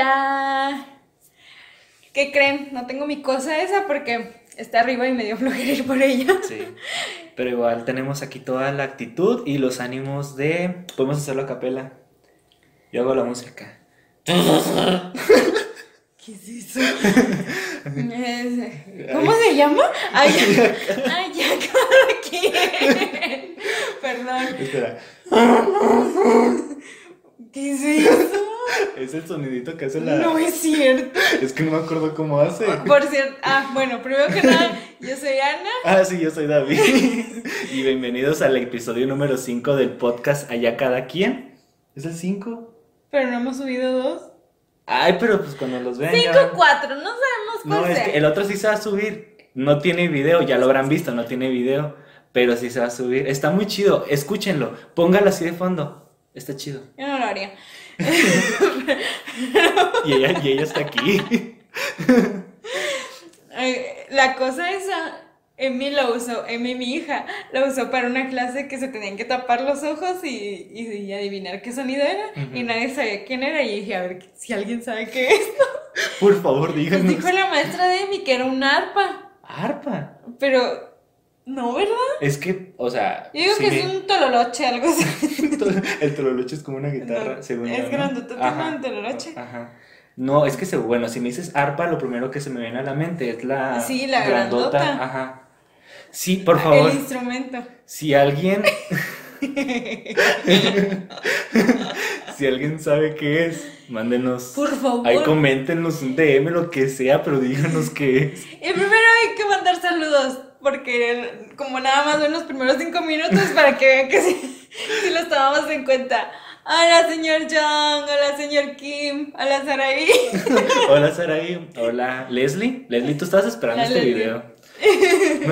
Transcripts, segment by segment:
Hola. ¿Qué creen? No tengo mi cosa esa porque está arriba y me dio flojera ir por ella. Sí. Pero igual tenemos aquí toda la actitud y los ánimos de. Podemos hacerlo a capela. Yo hago la música. ¿Qué es eso? Es- ¿Cómo se llama? Ay, ay, ya, cada quien. Perdón. Espera. ¿Qué es eso? Es el sonidito que hace la. No es cierto. Es que no me acuerdo cómo hace. Por cierto, ah, bueno, primero que nada, yo soy Ana. Ah, sí, yo soy David. y bienvenidos al episodio número 5 del podcast Allá Cada Quien. ¿Es el 5? Pero no hemos subido dos. Ay, pero pues cuando los vean. ya- Cinco, cuatro, no sabemos cuál No, es sea. que el otro sí se va a subir. No tiene video, ya lo habrán visto, no tiene video. Pero sí se va a subir. Está muy chido, escúchenlo. Póngalo así de fondo. Está chido. Yo no lo haría. Y ella, y ella está aquí. La cosa esa, Emi la usó, Emi mi hija, la usó para una clase que se tenían que tapar los ojos y, y- y adivinar qué sonido era. Y nadie sabía quién era. Y dije, a ver si alguien sabe qué es. Por favor, Pues díganos. dijo la maestra de Emi que era un arpa. Arpa. Pero, no, ¿verdad? Es que, o sea. Yo digo sí que es un tololoche, algo así. El tololoche es como una guitarra, No, según es grandote, el tololoche. Ajá. No, es que se, bueno, si me dices arpa, lo primero que se me viene a la mente es la Sí, la grandota. Ajá. Sí, por favor, El instrumento. si alguien si alguien sabe qué es, mándenos. Por favor. Ahí coméntenos un DM, lo que sea, pero díganos qué es. Y primero hay que mandar saludos, porque como nada más ven los primeros cinco minutos para que vean que sí, sí los tomamos en cuenta. Hola, señor John, hola, señor Kim, hola, Saraí. Hola Saraí, hola Leslie. Leslie, tú estabas esperando este Leslie. video.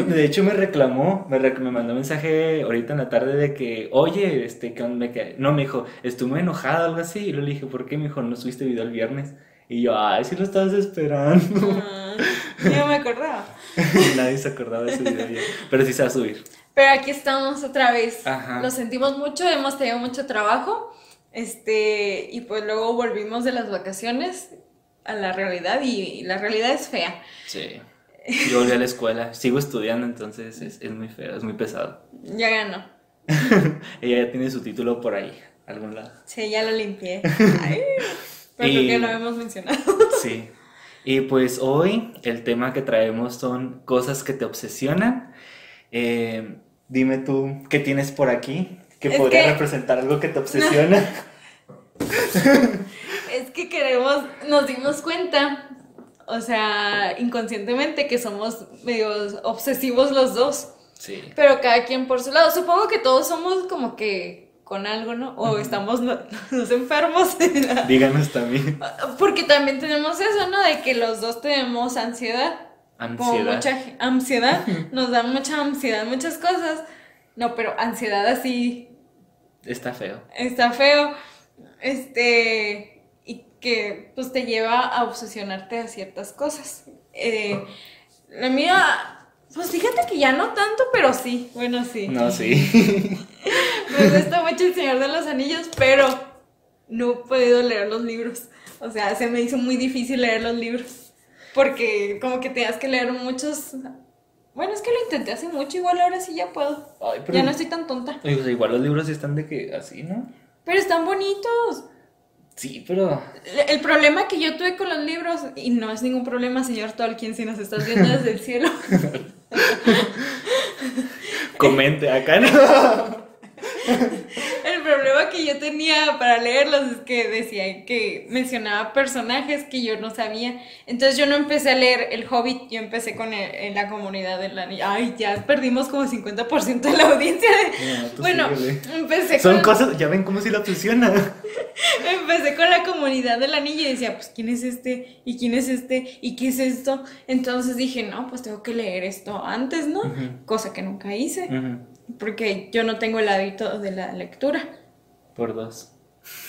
De hecho me reclamó, me, rec- me mandó un mensaje ahorita en la tarde de que, oye, este, que me no, me dijo, estuve enojada, algo así, y luego le dije, ¿por qué? Me dijo, no subiste video el viernes. Y yo, ay, sí lo estabas esperando. Yo no me acordaba. Nadie se acordaba de ese video ya. Pero sí se va a subir. Pero aquí estamos otra vez. Ajá. Lo sentimos mucho, hemos tenido mucho trabajo. Este, y pues luego volvimos de las vacaciones a la realidad y, y la realidad es fea. Sí. Yo volví a la escuela, sigo estudiando, entonces es, es muy feo, es muy pesado. Ya ganó. Ella ya tiene su título por ahí, algún lado. Sí, ya lo limpié. Ay, pero Y- creo que lo hemos mencionado. Sí. Y pues hoy el tema que traemos son cosas que te obsesionan. Eh, dime tú, ¿qué tienes por aquí? Que Es podría que- representar algo que te obsesiona. Es que queremos, nos dimos cuenta, o sea, inconscientemente que somos medio obsesivos los dos, Sí. pero cada quien por su lado. Supongo que todos somos como que con algo, ¿no? O estamos no- los enfermos. Díganos también. Porque también tenemos eso, ¿no? De que los dos tenemos ansiedad. Ansiedad. mucha ansiedad. Nos da mucha ansiedad, muchas cosas. No, pero ansiedad así Está feo. está feo. Este. Que pues te lleva a obsesionarte a ciertas cosas. Eh, la mía. Pues fíjate que ya no tanto, pero sí. Bueno, sí. No, sí. Me gusta mucho el Señor de los Anillos, pero no he podido leer los libros. O sea, se me hizo muy difícil leer los libros. Porque como que tenías que leer muchos. Bueno, es que lo intenté hace mucho, igual ahora sí ya puedo. Ay, pero- Ya no estoy tan tonta. Pues, igual los libros están de que así, ¿no? Pero están bonitos. Sí, pero. El problema que yo tuve con los libros, y no es ningún problema, señor Tolkien, si nos estás viendo desde el cielo, Comente acá, ¿no? el problema que yo tenía para leerlos es que decía que mencionaba personajes que yo no sabía. Entonces yo no empecé a leer El Hobbit, yo empecé con el- en la comunidad del anillo. Ay, ya perdimos como 50% de la audiencia. de- No, bueno, síguele. empecé Son con, cosas, ya ven cómo si la obsesiona. empecé con la comunidad del anillo y decía, pues, ¿quién es este? ¿Y quién es este? ¿Y qué es esto? Entonces dije, no, pues tengo que leer esto antes, ¿no? Cosa que nunca hice, porque yo no tengo el hábito de la lectura. Por dos.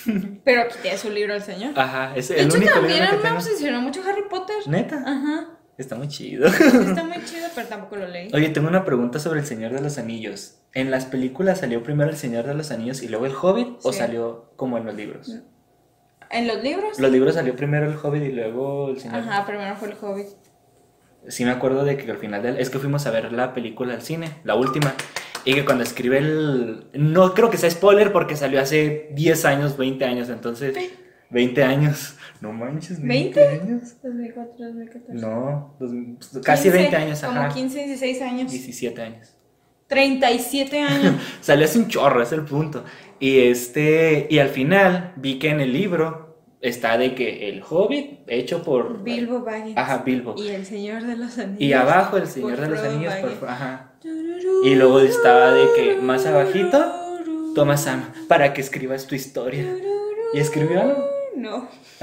Pero aquí tiene su libro el señor. Ajá, es de el hecho, único también libro que me tengo. obsesionó mucho Harry Potter. Neta, Ajá. Está muy chido. Está muy chido, pero tampoco lo leí. Oye, tengo una pregunta sobre el Señor de los Anillos. ¿En las películas salió primero el Señor de los Anillos y luego el Hobbit o Sí. salió como en los libros? ¿En los libros? Los libros salió primero el Hobbit y luego el Señor. Ajá, primero fue el Hobbit. Sí me acuerdo de que al final del... Es que fuimos a ver la película al cine, la última. Y que cuando escribe el... No creo que sea spoiler porque salió hace 10 años, 20 años, entonces... 20 años. No manches, 20 ¿20? años. 2004, 2014. No, dos- casi 15, 20 años, Como ajá. 15, 16 años. 17 años. 37 años. Salió hace un chorro, es el punto. Y este, y al final vi que en el libro está de que el Hobbit hecho por Bilbo Baggins. Ajá, Bilbo. Y el Señor de los Anillos. Y abajo el Señor de los Anillos, por- ajá. Y luego estaba de que más abajito, Toma Sam, para que escribas tu historia. ¿Y escribió algo? No.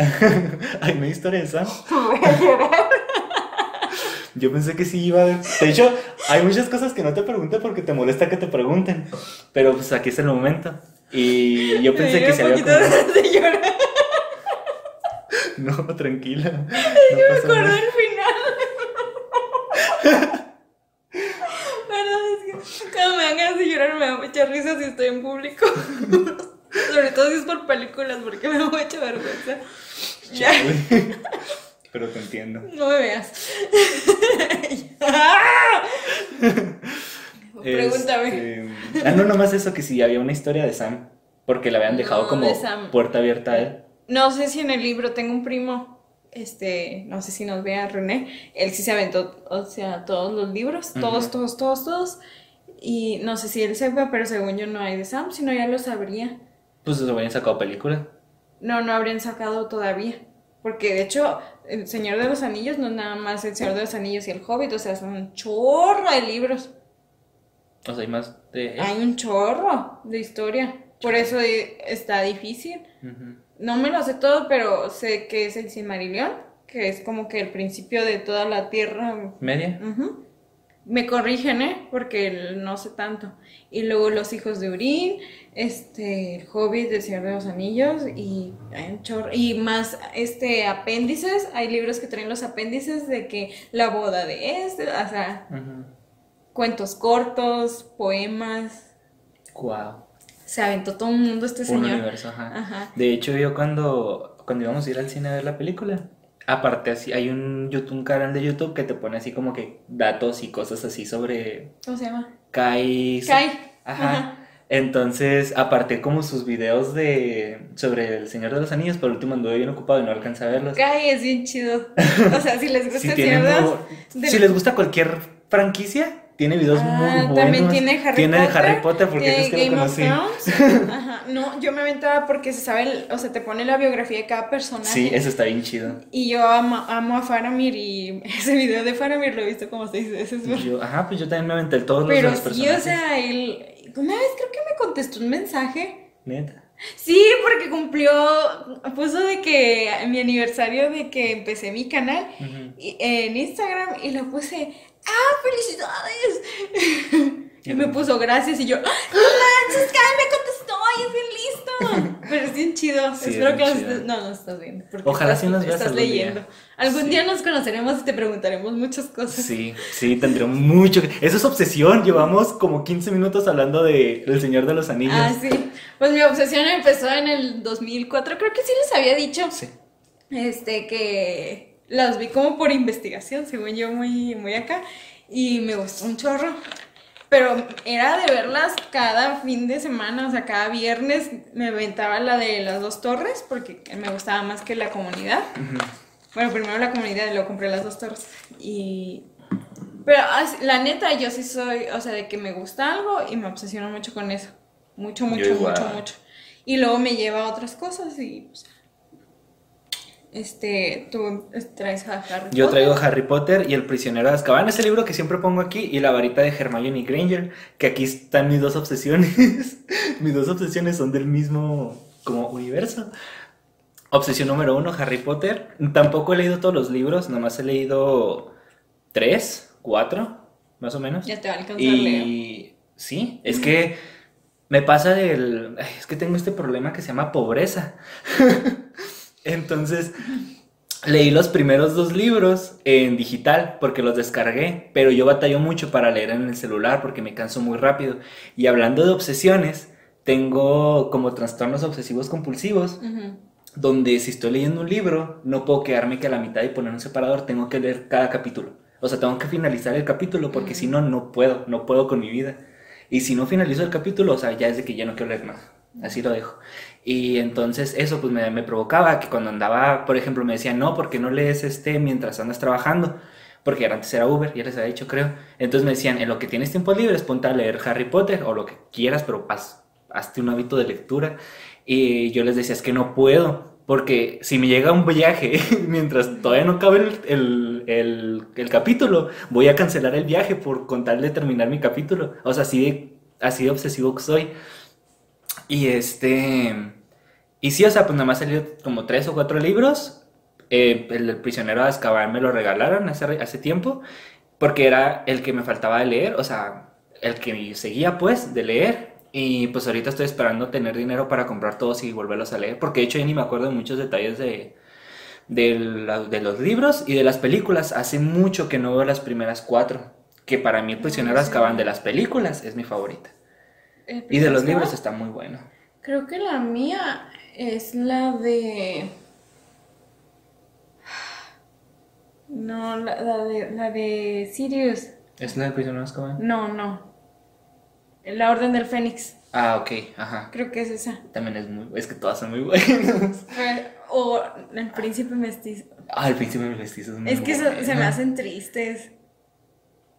Ay, hay historia de Sam. Voy a llorar. Yo pensé que sí iba a. De hecho, hay muchas cosas que no te pregunté porque te molesta que te pregunten. Pero pues aquí es el momento. Y yo pensé Me que se había de llorar. No, tranquila. No Me pasa acuerdo nada. del final. Perdón, es que cuando me dan ganas de llorar me da mucha risa si estoy en público. Sobre todo si es por películas, porque me da mucha vergüenza. Ya, Pero te entiendo. no me veas. Pregúntame. Este, Ah, no, nomás eso, que si había una historia de Sam. Porque la habían dejado No, como de puerta abierta a él. No sé si en el libro tengo un primo, este, no sé si nos vea René, él sí se aventó, o sea, todos los libros, todos, todos, todos, todos. Y no sé si él sepa, pero según yo no hay de Sam, si no ya lo sabría. Pues se habían sacado película. No, no habrían sacado todavía. Porque de hecho, El Señor de los Anillos no es nada más El Señor de los Anillos y El Hobbit, o sea, son un chorro de libros. O sea, hay más de. Hay un chorro de historia. Por eso eh, está difícil. No me lo sé todo, pero sé que es el Silmarillion, que es como que el principio de toda la tierra. ¿Media? Me corrigen, ¿eh? Porque no sé tanto. Y luego Los Hijos de Urín, este, El Hobbit, El Señor de los Anillos, y un. Y más, este, apéndices, hay libros que traen los apéndices de que la boda de este, o sea, cuentos cortos, poemas. Guau. Se aventó todo el mundo este Un señor. universo, ajá. Ajá. De hecho, yo cuando, cuando íbamos a ir al cine a ver la película, aparte así, hay un, YouTube, un canal de YouTube que te pone así como que datos y cosas así sobre ¿Cómo se llama? Kai. Kai. Ajá. Ajá. Entonces, aparte como sus videos de sobre el Señor de los Anillos, por último anduve bien ocupado y no alcancé a verlos. Kai es bien chido. O sea, si les gusta Si, el tienen Señor de muy- los- de- si les gusta cualquier franquicia, tiene videos Ah, muy buenos. También tiene Harry Tiene Potter. Harry Potter porque tiene es que lo Game of conocí. Thrones. Ajá. No, yo me aventaba porque se sabe, el- o sea, te pone la biografía de cada personaje. Sí, eso está bien chido. Y yo amo, amo a Faramir y ese video de Faramir lo he visto como seis veces. pero- Yo, ajá, pues yo también me aventé todos los Pero los sí, personajes. o sea, él. Una vez creo que me contestó un mensaje. Neta. Sí, porque cumplió. Puso de que mi aniversario de que empecé mi canal y- en Instagram y le puse. ¡Ah, felicidades! Y me puso gracias y yo, ¡No manches, Kai me contestó! ¡Y es bien listo! Pero es bien chido. Sí, Espero bien que nos estés- No, no estás viendo. Ojalá sí nos veas estás algún día. leyendo. Algún día nos conoceremos y te preguntaremos muchas cosas. Sí, sí, tendremos mucho. Eso es obsesión. Llevamos como 15 minutos hablando de El Señor de los Anillos. Ah, sí. Pues mi obsesión empezó en el 2004. Creo que sí les había dicho. Sí. Este, que las vi como por investigación, según yo, muy, muy acá. Y me gustó un chorro. Pero era de verlas cada fin de semana, o sea, cada viernes me aventaba la de las dos torres, porque me gustaba más que la comunidad. Bueno, primero la comunidad y luego compré las dos torres. Y. Pero la neta, yo sí soy, o sea, de que me gusta algo y me obsesiono mucho con eso. Mucho, mucho, mucho, mucho. Y luego me lleva a otras cosas y pues. Este, tú traes a Harry Yo Potter. traigo Harry Potter y El prisionero de Azkaban, ese libro que siempre pongo aquí, y La varita de Hermione Granger, que aquí están mis dos obsesiones. mis dos obsesiones son del mismo como universo. Obsesión número uno, Harry Potter. Tampoco he leído todos los libros, nomás he leído tres, cuatro, más o menos. Ya te va a alcanzar, Leo. Y sí, es que me pasa del... ay, Es que tengo este problema que se llama pobreza. Entonces, leí los primeros dos libros en digital porque los descargué, pero yo batallo mucho para leer en el celular porque me canso muy rápido. Y hablando de obsesiones, tengo como trastornos obsesivos compulsivos. Donde si estoy leyendo un libro, no puedo quedarme que a la mitad y poner un separador, tengo que leer cada capítulo. O sea, tengo que finalizar el capítulo porque si no, no puedo, no puedo con mi vida. Y si no finalizo el capítulo, o sea, ya es de que ya no quiero leer más. Así lo dejo. Y entonces eso pues me, provocaba que cuando andaba, por ejemplo, me decían, no, porque no lees este mientras andas trabajando porque antes era Uber, ya les había dicho, creo. Entonces me decían, en lo que tienes tiempo libre, ponte a leer Harry Potter o lo que quieras, pero haz, hazte un hábito de lectura. Y yo les decía, es que no puedo, porque si me llega un viaje mientras todavía no cabe el, el, el, capítulo, voy a cancelar el viaje por contar de terminar mi capítulo. O sea, así así de obsesivo que soy. Y este... Y sí, o sea, pues nada más salió como tres o cuatro libros eh, el, prisionero de Azkaban me lo regalaron hace, hace tiempo, porque era el que me faltaba de leer, o sea, el que seguía pues de leer. Y pues ahorita estoy esperando tener dinero para comprar todos y volverlos a leer, porque de hecho ya ni me acuerdo de muchos detalles de, de, de los libros y de las películas. Hace mucho que no veo las primeras cuatro, que para mí el prisionero de Azkaban de las películas es mi favorita. Y de los libros está muy bueno. Creo que la mía es la de No, la, de, la de Sirius. ¿Es la de Prisioneros Azkaban? No, no. La Orden del Fénix. Ah, ok, ajá. Creo que es esa. También es muy. Es que todas son muy buenas. O El Príncipe Mestizo. Ah, El Príncipe Mestizo es muy Es que se me hacen tristes.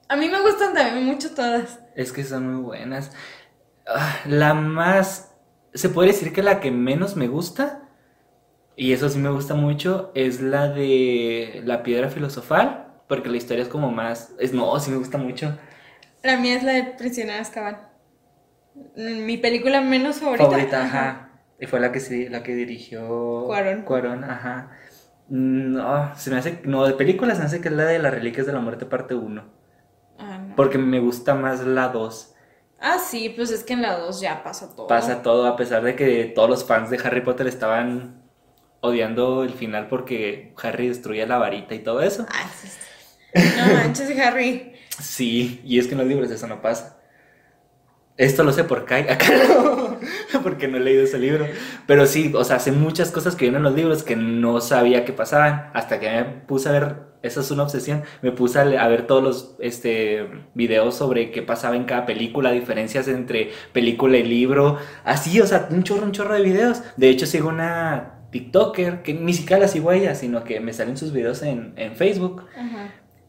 A mí me gustan también mucho todas. Es que son muy buenas. Ah, la más. Se puede decir que la que menos me gusta y eso sí me gusta mucho, es la de la piedra filosofal, porque la historia es como más, es no, sí me gusta mucho. La mía es la de Prisionero Azkaban. Mi película menos favorita. Favorita, ajá. Y fue la que sí, la que dirigió Cuarón. Cuarón, ajá. No, se me hace, no, de películas se me hace que es la de las reliquias de la muerte parte 1. Ah, no. Porque me gusta más la 2. Ah, sí, pues es que en la 2 ya pasa todo. Pasa todo, a pesar de que todos los fans de Harry Potter estaban odiando el final porque Harry destruía la varita y todo eso. Ay, sí. No manches, Harry. Sí, y es que en los libros eso no pasa. Esto lo sé por Kai, acá no, porque no he leído ese libro. Pero sí, o sea, hace muchas cosas que vienen en los libros que no sabía que pasaban. Hasta que me puse a ver, esa es una obsesión, me puse a, ver todos los este, videos sobre qué pasaba en cada película, diferencias entre película y libro. Así, o sea, un chorro, un chorro de videos. De hecho, sigo una TikToker, que ni siquiera la sigo a ella, sino que me salen sus videos en, en Facebook.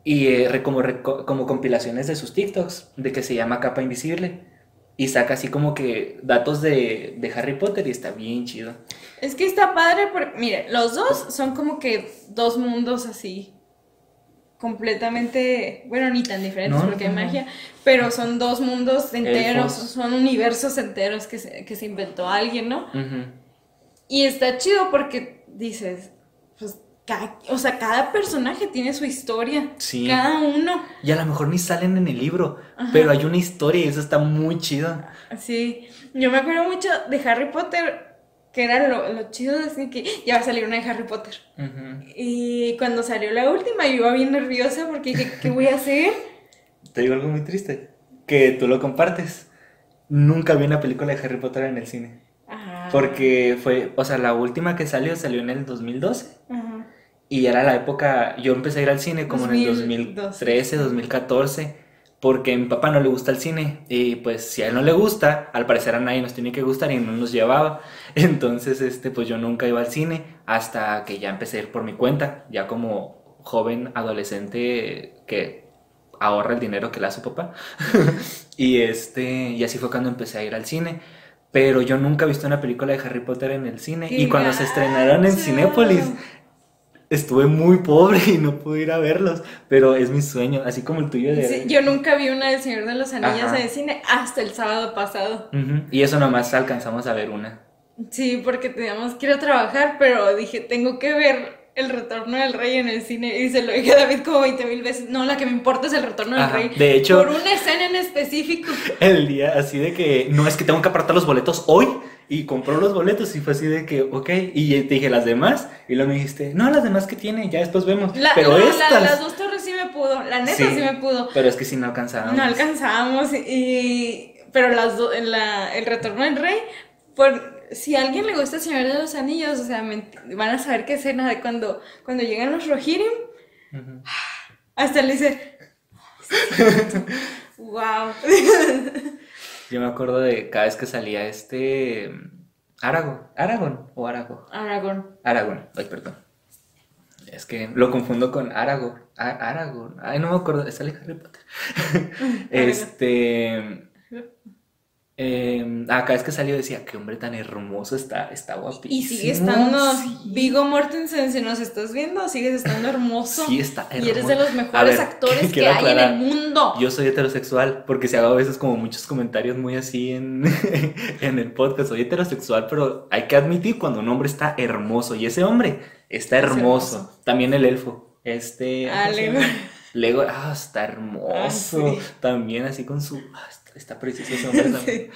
Y eh, como, como compilaciones de sus TikToks, de que se llama Capa Invisible. Y saca así como que datos de, de Harry Potter y está bien chido. Es que está padre porque, mire, los dos son como que dos mundos así completamente, bueno, ni tan diferentes porque hay magia, pero son dos mundos enteros, son universos enteros que se, que se inventó alguien, ¿no? Y está chido porque dices, pues, o sea, cada personaje tiene su historia. Sí. Cada uno. Y a lo mejor ni salen en el libro, pero hay una historia y eso está muy chido. Sí. Yo me acuerdo mucho de Harry Potter, que era lo, chido de decir que ya va a salir una de Harry Potter. Y cuando salió la última, yo iba bien nerviosa porque dije, ¿qué voy a hacer? Te digo algo muy triste, que tú lo compartes. Nunca vi una película de Harry Potter en el cine. Porque fue, o sea, la última que salió salió en el 2012. Y era la época, yo empecé a ir al cine como en el 2013, 2014, porque a mi papá no le gusta el cine. Y pues si a él no le gusta, al parecer a nadie nos tiene que gustar y no nos llevaba. Entonces, este, pues yo nunca iba al cine hasta que ya empecé a ir por mi cuenta, ya como joven adolescente que ahorra el dinero que le da su papá. y este, y así fue cuando empecé a ir al cine pero yo nunca he visto una película de Harry Potter en el cine. y cuando se estrenaron en Cinépolis, estuve muy pobre y no pude ir a verlos, pero es mi sueño, así como el tuyo de... yo nunca vi una del Señor de los Anillos en el cine hasta el sábado pasado. Y eso nomás alcanzamos a ver una. Sí, porque teníamos que ir a trabajar, pero dije, tengo que ver el retorno del rey en el cine y se lo dije a David como 20 mil veces. No, la que me importa es el retorno del rey. De hecho, por una escena en específico. El día así de que no es que tengo que apartar los boletos hoy y compró los boletos y fue así de que, ok, y te dije las demás y luego me dijiste, no, las demás que tiene, ya después vemos. pero estas... las dos torres sí me pudo, la neta sí, me pudo. Pero es que sí no alcanzábamos. No alcanzábamos y... pero las el retorno del rey, por si a alguien le gusta el Señor de los Anillos, o sea, me- van a saber qué escena de cuando, cuando llegan los Rohirrim, Ujú. hasta le dice, wow. Yo me acuerdo de cada vez que salía este. Aragorn. ¿Aragorn o Arago? Aragorn. Aragorn. Ay, perdón. Es que lo confundo con Aragorn. A- Aragorn. Ay, no me acuerdo. Sale Harry Potter. este. Eh, cada vez que salió decía, qué hombre tan hermoso está, está guapísimo. Y sigue estando, Sí. Vigo Mortensen, si nos estás viendo, sigues estando hermoso. Sí, está hermoso. y eres de los mejores ver, actores que hay en el mundo. Yo soy heterosexual, porque si hago a veces como muchos comentarios muy así en, en el podcast, soy heterosexual, pero hay que admitir cuando un hombre está hermoso, y ese hombre está Es hermoso. hermoso. También el elfo, este... Ah, ¿cómo se Lego. Lego, ah, está hermoso. Ah, sí. También así con su... ah, está, precioso. Sí.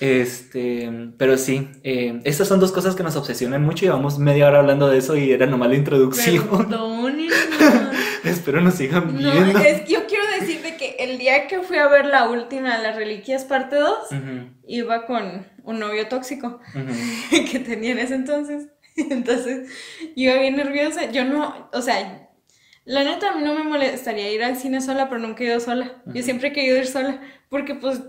Este, pero sí, eh, estas son dos cosas que nos obsesionan mucho, llevamos media hora hablando de eso y era nomás la introducción. Espero nos sigan No, viendo. es que yo quiero decir de que el día que fui a ver la última, Las Reliquias parte 2, Ujú, iba con un novio tóxico que tenía en ese entonces. Entonces, yo iba bien nerviosa. Yo no, o sea, la neta a mí no me molestaría ir al cine sola, pero nunca he ido sola. Yo siempre he querido ir sola, porque pues,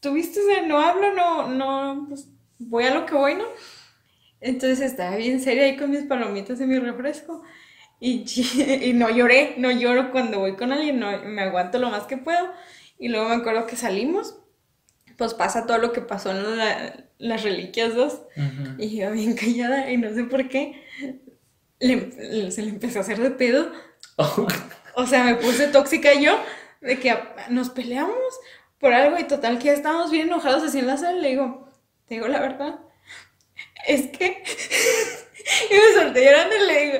tuviste, o sea, no hablo, no, no, pues, voy a lo que voy, ¿no? Entonces estaba bien seria ahí con mis palomitas y mi refresco. Y, y no lloré, no lloro cuando voy con alguien, no, me aguanto lo más que puedo. Y luego me acuerdo que salimos, pues pasa todo lo que pasó en la- las Reliquias 2. Ujú. Y yo bien callada y no sé por qué le- le- se le empezó a hacer de pedo. O sea, me puse tóxica yo de que a- nos peleamos por algo y total que ya estábamos bien enojados así en la sala. Le digo, te digo la verdad, es que... y me solté llorando y le digo,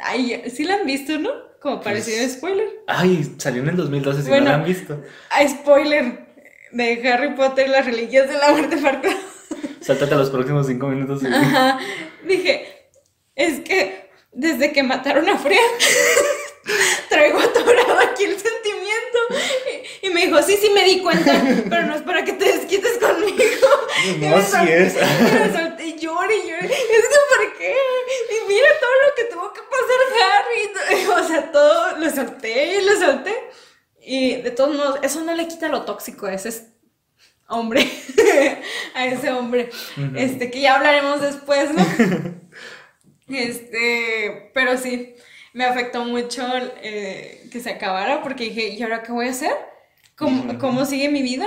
ay, sí la han visto, ¿no? Como parecido Pues- spoiler. Ay, salió en el 2012, si Bueno. no la han visto. Ah, spoiler de Harry Potter, las reliquias de la muerte parte Sáltate los próximos cinco minutos. y- Ajá. Dije, es que desde que mataron a Freya, traigo atorado aquí el sentimiento. Y, y me dijo, sí, sí me di cuenta, pero no es para que te desquites conmigo. Y No, me así es. Y me solté y lloré y lloré. Es que, ¿por qué? Y mira todo lo que tuvo que pasar Harry. O sea, todo lo solté y lo solté. Y de todos modos, eso no le quita lo tóxico a ese hombre. a ese hombre. Este, que ya hablaremos después, ¿no? Este, pero sí, me afectó mucho eh, que se acabara porque dije, ¿y ahora qué voy a hacer? ¿Cómo, cómo sigue mi vida?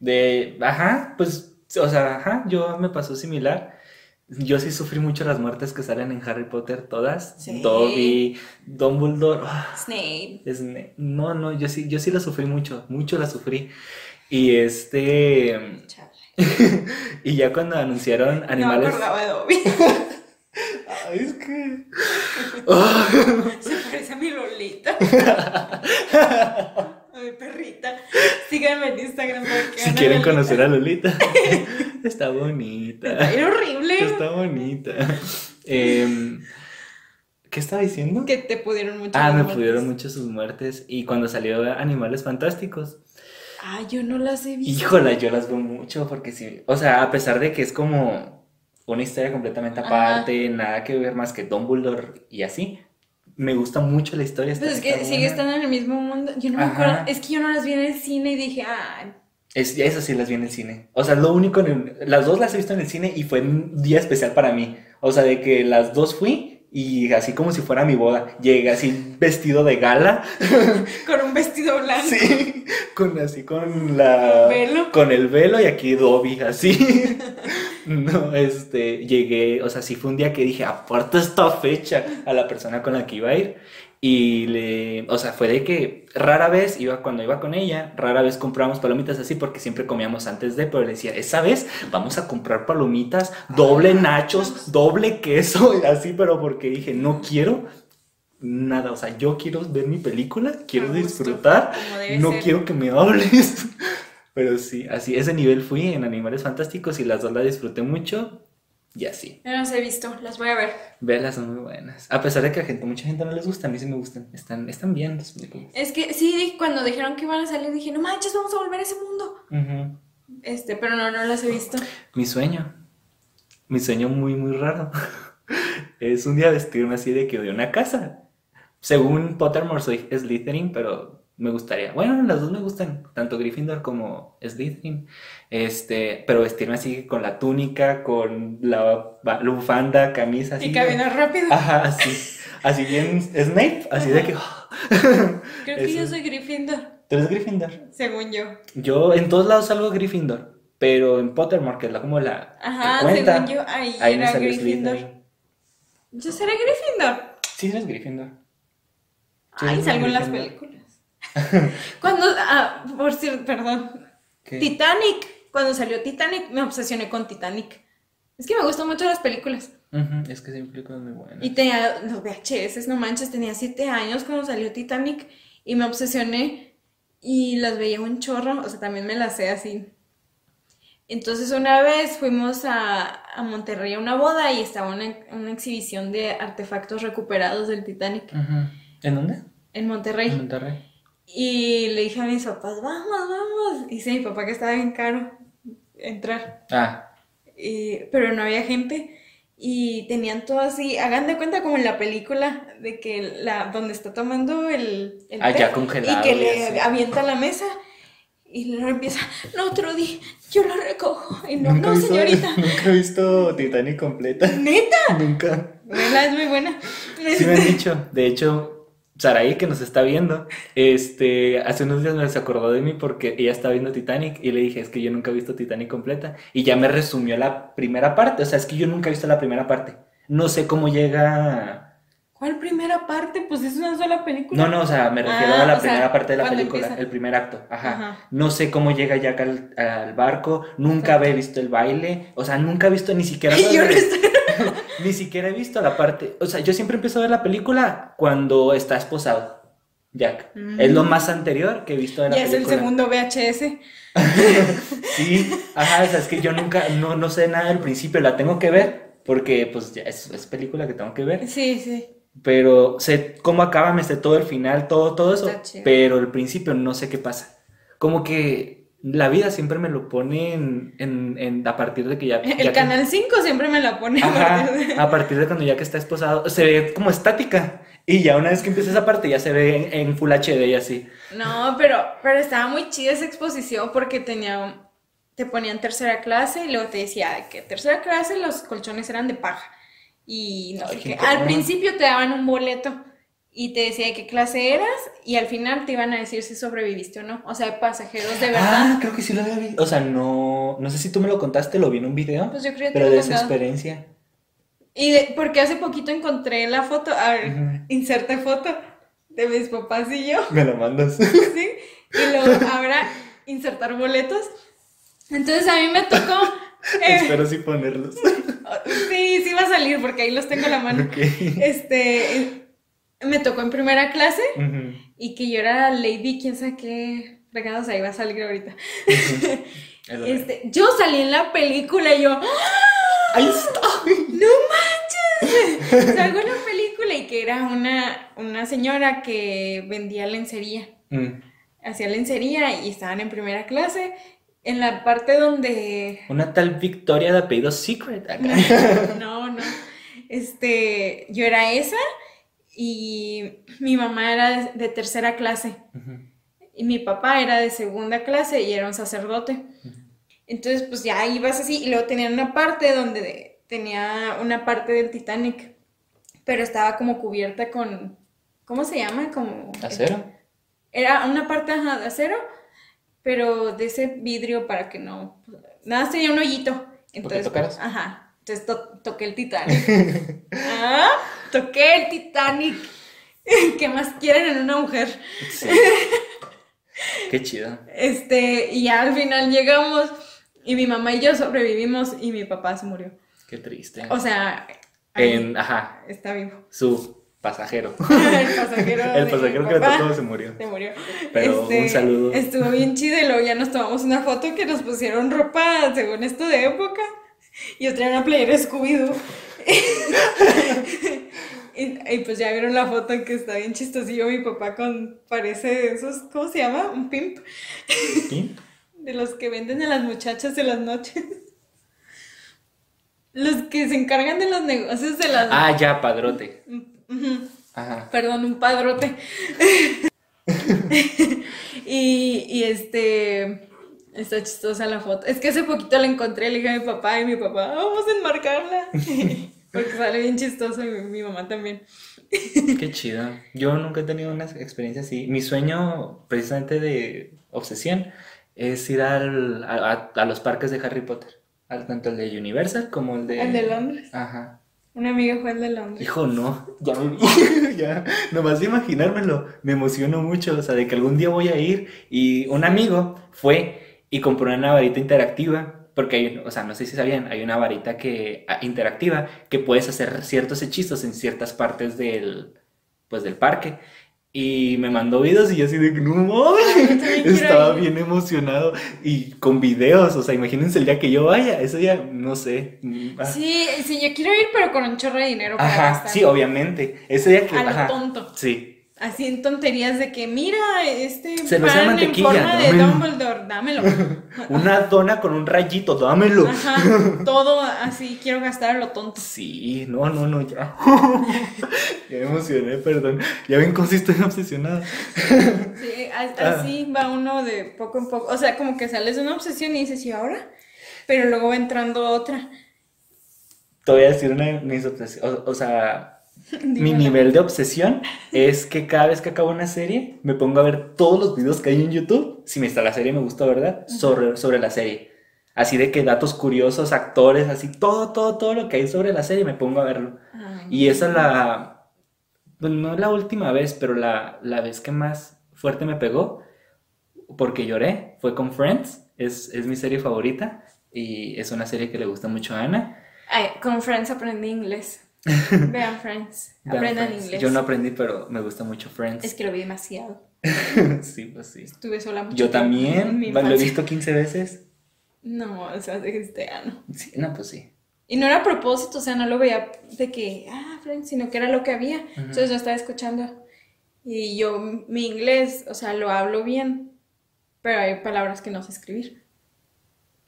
De, ajá, pues, o sea, ajá, yo me pasó similar. Yo sí sufrí mucho las muertes que salen en Harry Potter, todas. Sí. Dobby, Dumbledore. ah, Snape. Sne- No, no, yo sí, yo sí la sufrí mucho, mucho la sufrí. Y este, y ya cuando anunciaron No me animales. acordaba de Dobby. Es que. Se parece a mi Lolita. A mi perrita. Síganme en Instagram Si quieren Lolita. conocer a Lolita, está bonita. Bien horrible. Está bonita. Em, ¿Qué estaba diciendo? Que te pudieron mucho. Ah, me muertes. pudieron mucho sus muertes. Y cuando salió Animales Fantásticos, Ah, yo no las he visto. híjola, yo las veo mucho porque sí. O sea, a pesar de que es como una historia completamente Ajá. aparte, nada que ver más que Dumbledore y así, me gusta mucho la historia. Pues es que está sigue buena. estando en el mismo mundo. Yo no me Ajá. acuerdo. Es que yo no las vi en el cine y dije, ah, Es, esas sí las vi en el cine. O sea, lo único, en el- las dos las he visto en el cine y fue un día especial para mí. O sea, de que las dos fui y así como si fuera mi boda. Llegué así vestido de gala. con un vestido blanco. Sí, con así con la Velo. con el velo y aquí Dobby así. No, este, llegué, o sea, sí fue un día que dije, aporta esta fecha a la persona con la que iba a ir. Y le, o sea, fue de que rara vez iba, cuando iba con ella, rara vez comprábamos palomitas así porque siempre comíamos antes de, pero le decía, esa vez vamos a comprar palomitas, doble nachos, doble queso, y así, pero porque dije, no quiero nada, o sea, yo quiero ver mi película, quiero disfrutar, no ser. quiero que me hables. Pero sí, así, ese nivel fui en Animales Fantásticos y las dos las disfruté mucho. Y así. Yo no las he visto, las voy a ver. Velas son muy buenas. A pesar de que a gente, mucha gente no les gusta, a mí sí me gustan. Están, están bien las películas. Es que sí, cuando dijeron que iban a salir, dije, no manches, vamos a volver a ese mundo. Ujú. Este, pero no, no las he visto. Mi sueño mi sueño muy, muy raro es un día vestirme así de que a una casa. Según Pottermore soy Slytherin, pero me gustaría. Bueno, las dos me gustan, tanto Gryffindor como Slytherin. Este, pero vestirme así con la túnica, con la, bufanda, camisa así. Y caminar rápido. Ajá, así. Así bien Snape, así de que. Creo que yo soy Gryffindor, Tú eres Gryffindor. según yo. Yo en todos lados salgo Gryffindor, pero en Pottermore, que es la como la que Ajá, cuenta, según yo, ahí, era Gryffindor. Slytherin. Yo seré Gryffindor. Sí, eres Gryffindor. Ay, salgo en las películas. Cuando, ah, por cierto, perdón. ¿Qué? Titanic. Cuando salió Titanic, me obsesioné con Titanic. Es que me gustan mucho las películas. Ujú, Es que esa película es muy buena. Y tenía los VHS, no manches, tenía siete años cuando salió Titanic y me obsesioné y las veía un chorro, o sea, también me las sé así. Entonces una vez fuimos a, a Monterrey a una boda y estaba una, una exhibición de artefactos recuperados del Titanic. ¿En dónde? en En Monterrey. Y le dije a mis papás, vamos, vamos. Y dice mi papá que estaba bien caro entrar. Ah, Y- pero no había gente y tenían todo así, hagan de cuenta como en la película de que la donde está tomando el, el Ah, ya congelado y que y le así. avienta la mesa y luego empieza, no, Trudy, yo lo recojo y no, no, visto, señorita, nunca he visto Titanic completa. neta, nunca. Vela, es muy buena. Sí me han dicho. De hecho, Saraí, que nos está viendo, este, hace unos días me se acordó de mí porque ella estaba viendo Titanic y le dije, es que yo nunca he visto Titanic completa. Y ya me resumió la primera parte. O sea, es que yo nunca he visto la primera parte. No sé cómo llega... ¿Cuál primera parte? Pues es una sola película. No, no, o sea, me refiero Ah, a la o sea, primera parte de la película, empieza. el primer acto. Ajá. Ajá. No sé cómo llega Jack al, al barco, nunca Exacto. había visto el baile, o sea, nunca he visto ni siquiera... Y yo no estoy- Ni siquiera he visto la parte. O sea, yo siempre empiezo a ver la película cuando está esposado. Jack. Mm. Es lo más anterior que he visto de la Ya es el película. segundo VHS. Sí, ajá, o sea, es que yo nunca, no, no sé nada del principio, la tengo que ver, porque pues ya es, es película que tengo que ver. Sí, sí. Pero sé cómo acaba, me sé todo el final, todo, todo eso. Pero el principio no sé qué pasa. Como que la vida siempre me lo pone en, en- en- a partir de que ya. ya El que- canal 5 siempre me la pone a partir de- a partir de cuando ya que está esposado, se ve como estática. Y ya una vez que empieza esa parte, ya se ve en, en Full HD y así. No, pero, pero estaba muy chida esa exposición porque tenía, te ponían tercera clase y luego te decía que tercera clase los colchones eran de paja. Y no, Ay, que al principio te daban un boleto y te decía de qué clase eras y al final te iban a decir si sobreviviste o no. O sea, pasajeros de verdad. Ah, creo que sí lo había visto. O sea, no, no sé si tú me lo contaste, lo vi en un video. Pues yo creo que te pero lo de esa experiencia. Y de- porque hace poquito encontré la foto, a ver, inserte foto de mis papás y yo. Me lo mandas. ¿sí? Y luego ahora insertar boletos. Entonces a mí me tocó. eh, Espero sí ponerlos. sí, sí va a salir porque ahí los tengo a la mano. Ok. Este, me tocó en primera clase y que yo era Lady, quién sabe qué fregados ahí va a salir ahorita. Este, yo salí en la película y yo, ¡Ah! Ahí está. ¡no manches! Salgo en la película y que era una, una señora que vendía lencería. Mm, hacía lencería y estaban en primera clase. En la parte donde. Una tal Victoria de apellido Secret acá. No, no. Este. Yo era esa y mi mamá era de, de tercera clase. Y mi papá era de segunda clase y era un sacerdote. Entonces, pues ya ibas así. Y luego tenían una parte donde tenía una parte del Titanic. Pero estaba como cubierta con. ¿Cómo se llama? Como. ¿Acero? Era una parte ajá, de acero, pero de ese vidrio para que no. Nada, tenía un hoyito. Entonces, tocaras? Ajá. Entonces to- toqué el Titanic. ah, toqué el Titanic. ¿Qué más quieren en una mujer? Sí. Qué chido. Este, y ya al final llegamos y mi mamá y yo sobrevivimos y mi papá se murió. Qué triste. O sea, En, ajá, está vivo. su pasajero. el pasajero. El pasajero que le tocó se murió. Se murió. Pero un saludo. Estuvo bien chido y luego ya nos tomamos una foto que nos pusieron ropa según esto de época. Y yo traía una playera Scooby-Doo. y, y pues ya vieron la foto que está bien chistosillo mi papá con, parece esos, ¿cómo se llama? Un pimp. ¿Sí? De los que venden a las muchachas de las noches. Los que se encargan de los negocios de las... Ah, ya, padrote. Ajá. Perdón, un padrote. y, y este. Está chistosa la foto. Es que hace poquito la encontré, le dije a mi papá y mi papá, "Ah, vamos a enmarcarla. Porque sale bien chistoso y mi, mi mamá también. Qué chido. Yo nunca he tenido una experiencia así. Mi sueño, precisamente de obsesión, es ir al, a, a- los parques de Harry Potter. Tanto el de Universal como el de... El de Londres. Ajá. Una amiga fue el de Londres. Hijo, no. Ya me ya. Nomás de imaginármelo. Me emociono mucho. O sea, de que algún día voy a ir. Y un amigo fue y compró una varita interactiva. Porque hay, o sea, no sé si sabían, hay una varita que, ah, interactiva que puedes hacer ciertos hechizos en ciertas partes del, pues, del parque. Y me mandó videos y yo así de no mames". Ay, yo también quiero Estaba bien emocionado. Y con videos, o sea, imagínense el día que yo vaya. Eso ya, no sé. mm, ah. Sí, sí, yo quiero ir, pero con un chorro de dinero para Ajá, gastar. sí, obviamente. Ese día que. A lo ajá, tonto. Sí. Así en tonterías de que, mira, este Se pan en mantequilla, forma de dámelo. Dumbledore, dámelo. Una dona con un rayito, dámelo. Ajá, todo así, quiero gastar a lo tonto. Sí, no, no, no, ya. ya me emocioné, perdón. Ya ven cómo sí estoy obsesionado. Sí, Ah. así va uno de poco en poco. O sea, como que sales de una obsesión y dices, ¿y ahora? Pero luego va entrando otra. Te voy a decir una mis obsesiones. O, o sea, mi nivel de obsesión es que cada vez que acabo una serie, me pongo a ver todos los videos que hay en YouTube. Si me está la serie, me gusta, ¿verdad? Sobre, sobre la serie. Así de que datos curiosos, actores, así todo, todo, todo lo que hay sobre la serie, me pongo a verlo. Ay, Y esa la, pues no la última vez, pero la, la vez que más fuerte me pegó, porque lloré, fue con Friends, es, es mi serie favorita y es una serie que le gusta mucho a Ana. Ay, con Friends aprendí inglés. Vean Friends, Vean aprendan Friends. inglés. Yo no aprendí, pero me gusta mucho Friends. Es que lo vi demasiado. sí, pues sí. Estuve sola mucho Yo también, mi lo he visto 15 veces. No, o sea, de este ano. Sí, no, pues sí. Y no era a propósito, o sea, no lo veía de que, ah, Friends, sino que era lo que había. Entonces yo estaba escuchando. Y yo, mi inglés, o sea, lo hablo bien, pero hay palabras que no sé escribir.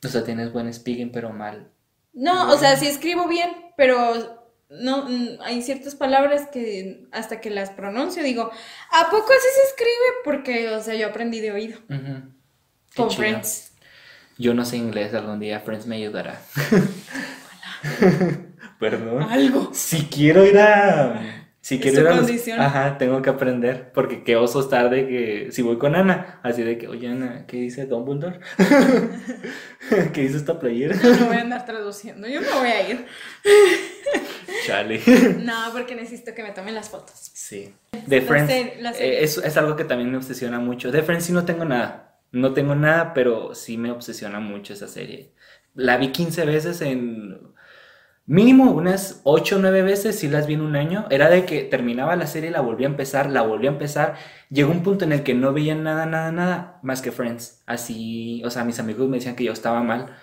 O sea, tienes buen speaking, pero mal. No, o sea, sí escribo bien, pero no, mm, hay ciertas palabras que hasta que las pronuncio digo, ¿a poco así se escribe? Porque, o sea, yo aprendí de oído. Qué Con chido. Friends. Yo no sé inglés, algún día Friends me ayudará. Perdón. Algo. Si quiero ir a. Si quiero ir a los-. Ajá, tengo que aprender. Porque qué oso estar de que. Si voy con Ana, así de que, oye Ana, ¿qué dice Dumbledore? ¿Qué dice esta playera? No voy a andar traduciendo, yo no voy a ir. Chale. No, porque necesito que me tomen las fotos. Sí. De Friends. eh, es, es algo que también me obsesiona mucho. De Friends sí no tengo nada. No tengo nada, pero sí me obsesiona mucho esa serie. La vi 15 veces en. Mínimo unas 8 o 9 veces, sí las vi en un año. Era de que terminaba la serie, la volvía a empezar, la volvía a empezar. Llegó un punto en el que no veía nada, nada, nada más que Friends. Así, o sea, mis amigos me decían que yo estaba mal.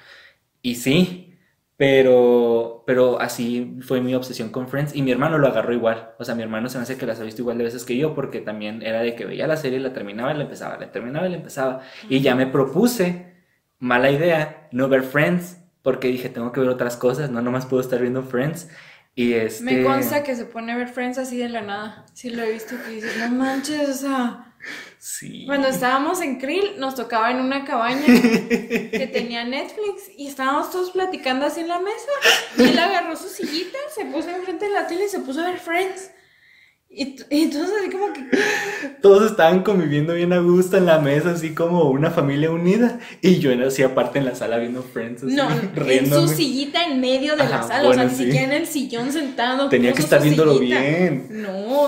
Y sí, pero, pero así fue mi obsesión con Friends. Y mi hermano lo agarró igual. O sea, mi hermano se me hace que las ha visto igual de veces que yo, porque también era de que veía la serie, la terminaba y la empezaba, la terminaba y la empezaba. Y ya me propuse, mala idea, no ver Friends, porque dije, tengo que ver otras cosas, no nomás puedo estar viendo Friends. Y este... Me consta que se pone a ver Friends así de la nada. Sí lo he visto que dices, no manches, o sea. Sí. Cuando estábamos en Krill, nos tocaba en una cabaña que tenía Netflix y estábamos todos platicando así en la mesa. Y él agarró su sillita, se puso enfrente de la tele y se puso a ver Friends. Y, y entonces así como que, Todos estaban conviviendo bien a gusto en la mesa, así como una familia unida. Y yo era así aparte en la sala viendo Friends, así, no, en su sillita en medio de la sala, o sea, ni siquiera en el sillón sentado. Tenía que estar viéndolo sillita. bien. No,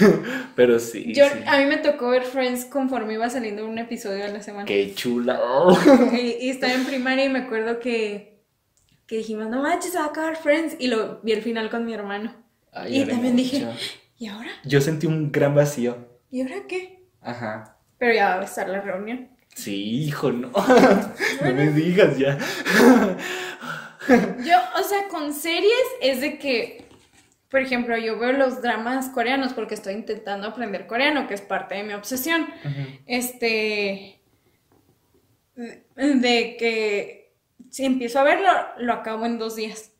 Pero sí, yo, sí. a mí me tocó ver Friends conforme iba saliendo un episodio a la semana. Qué chula. Y, y estaba en primaria y me acuerdo que, que dijimos, no manches, se va a acabar Friends. Y lo vi al final con mi hermano. Ay, y también dije. ¿Y ahora? Yo sentí un gran vacío. ¿Y ahora qué? Ajá. Pero ya va a estar la reunión. Sí, hijo, no. no me digas ya. Yo, o sea, con series es de que, por ejemplo, yo veo los dramas coreanos porque estoy intentando aprender coreano, que es parte de mi obsesión. Este. De que si empiezo a verlo, lo acabo en dos días.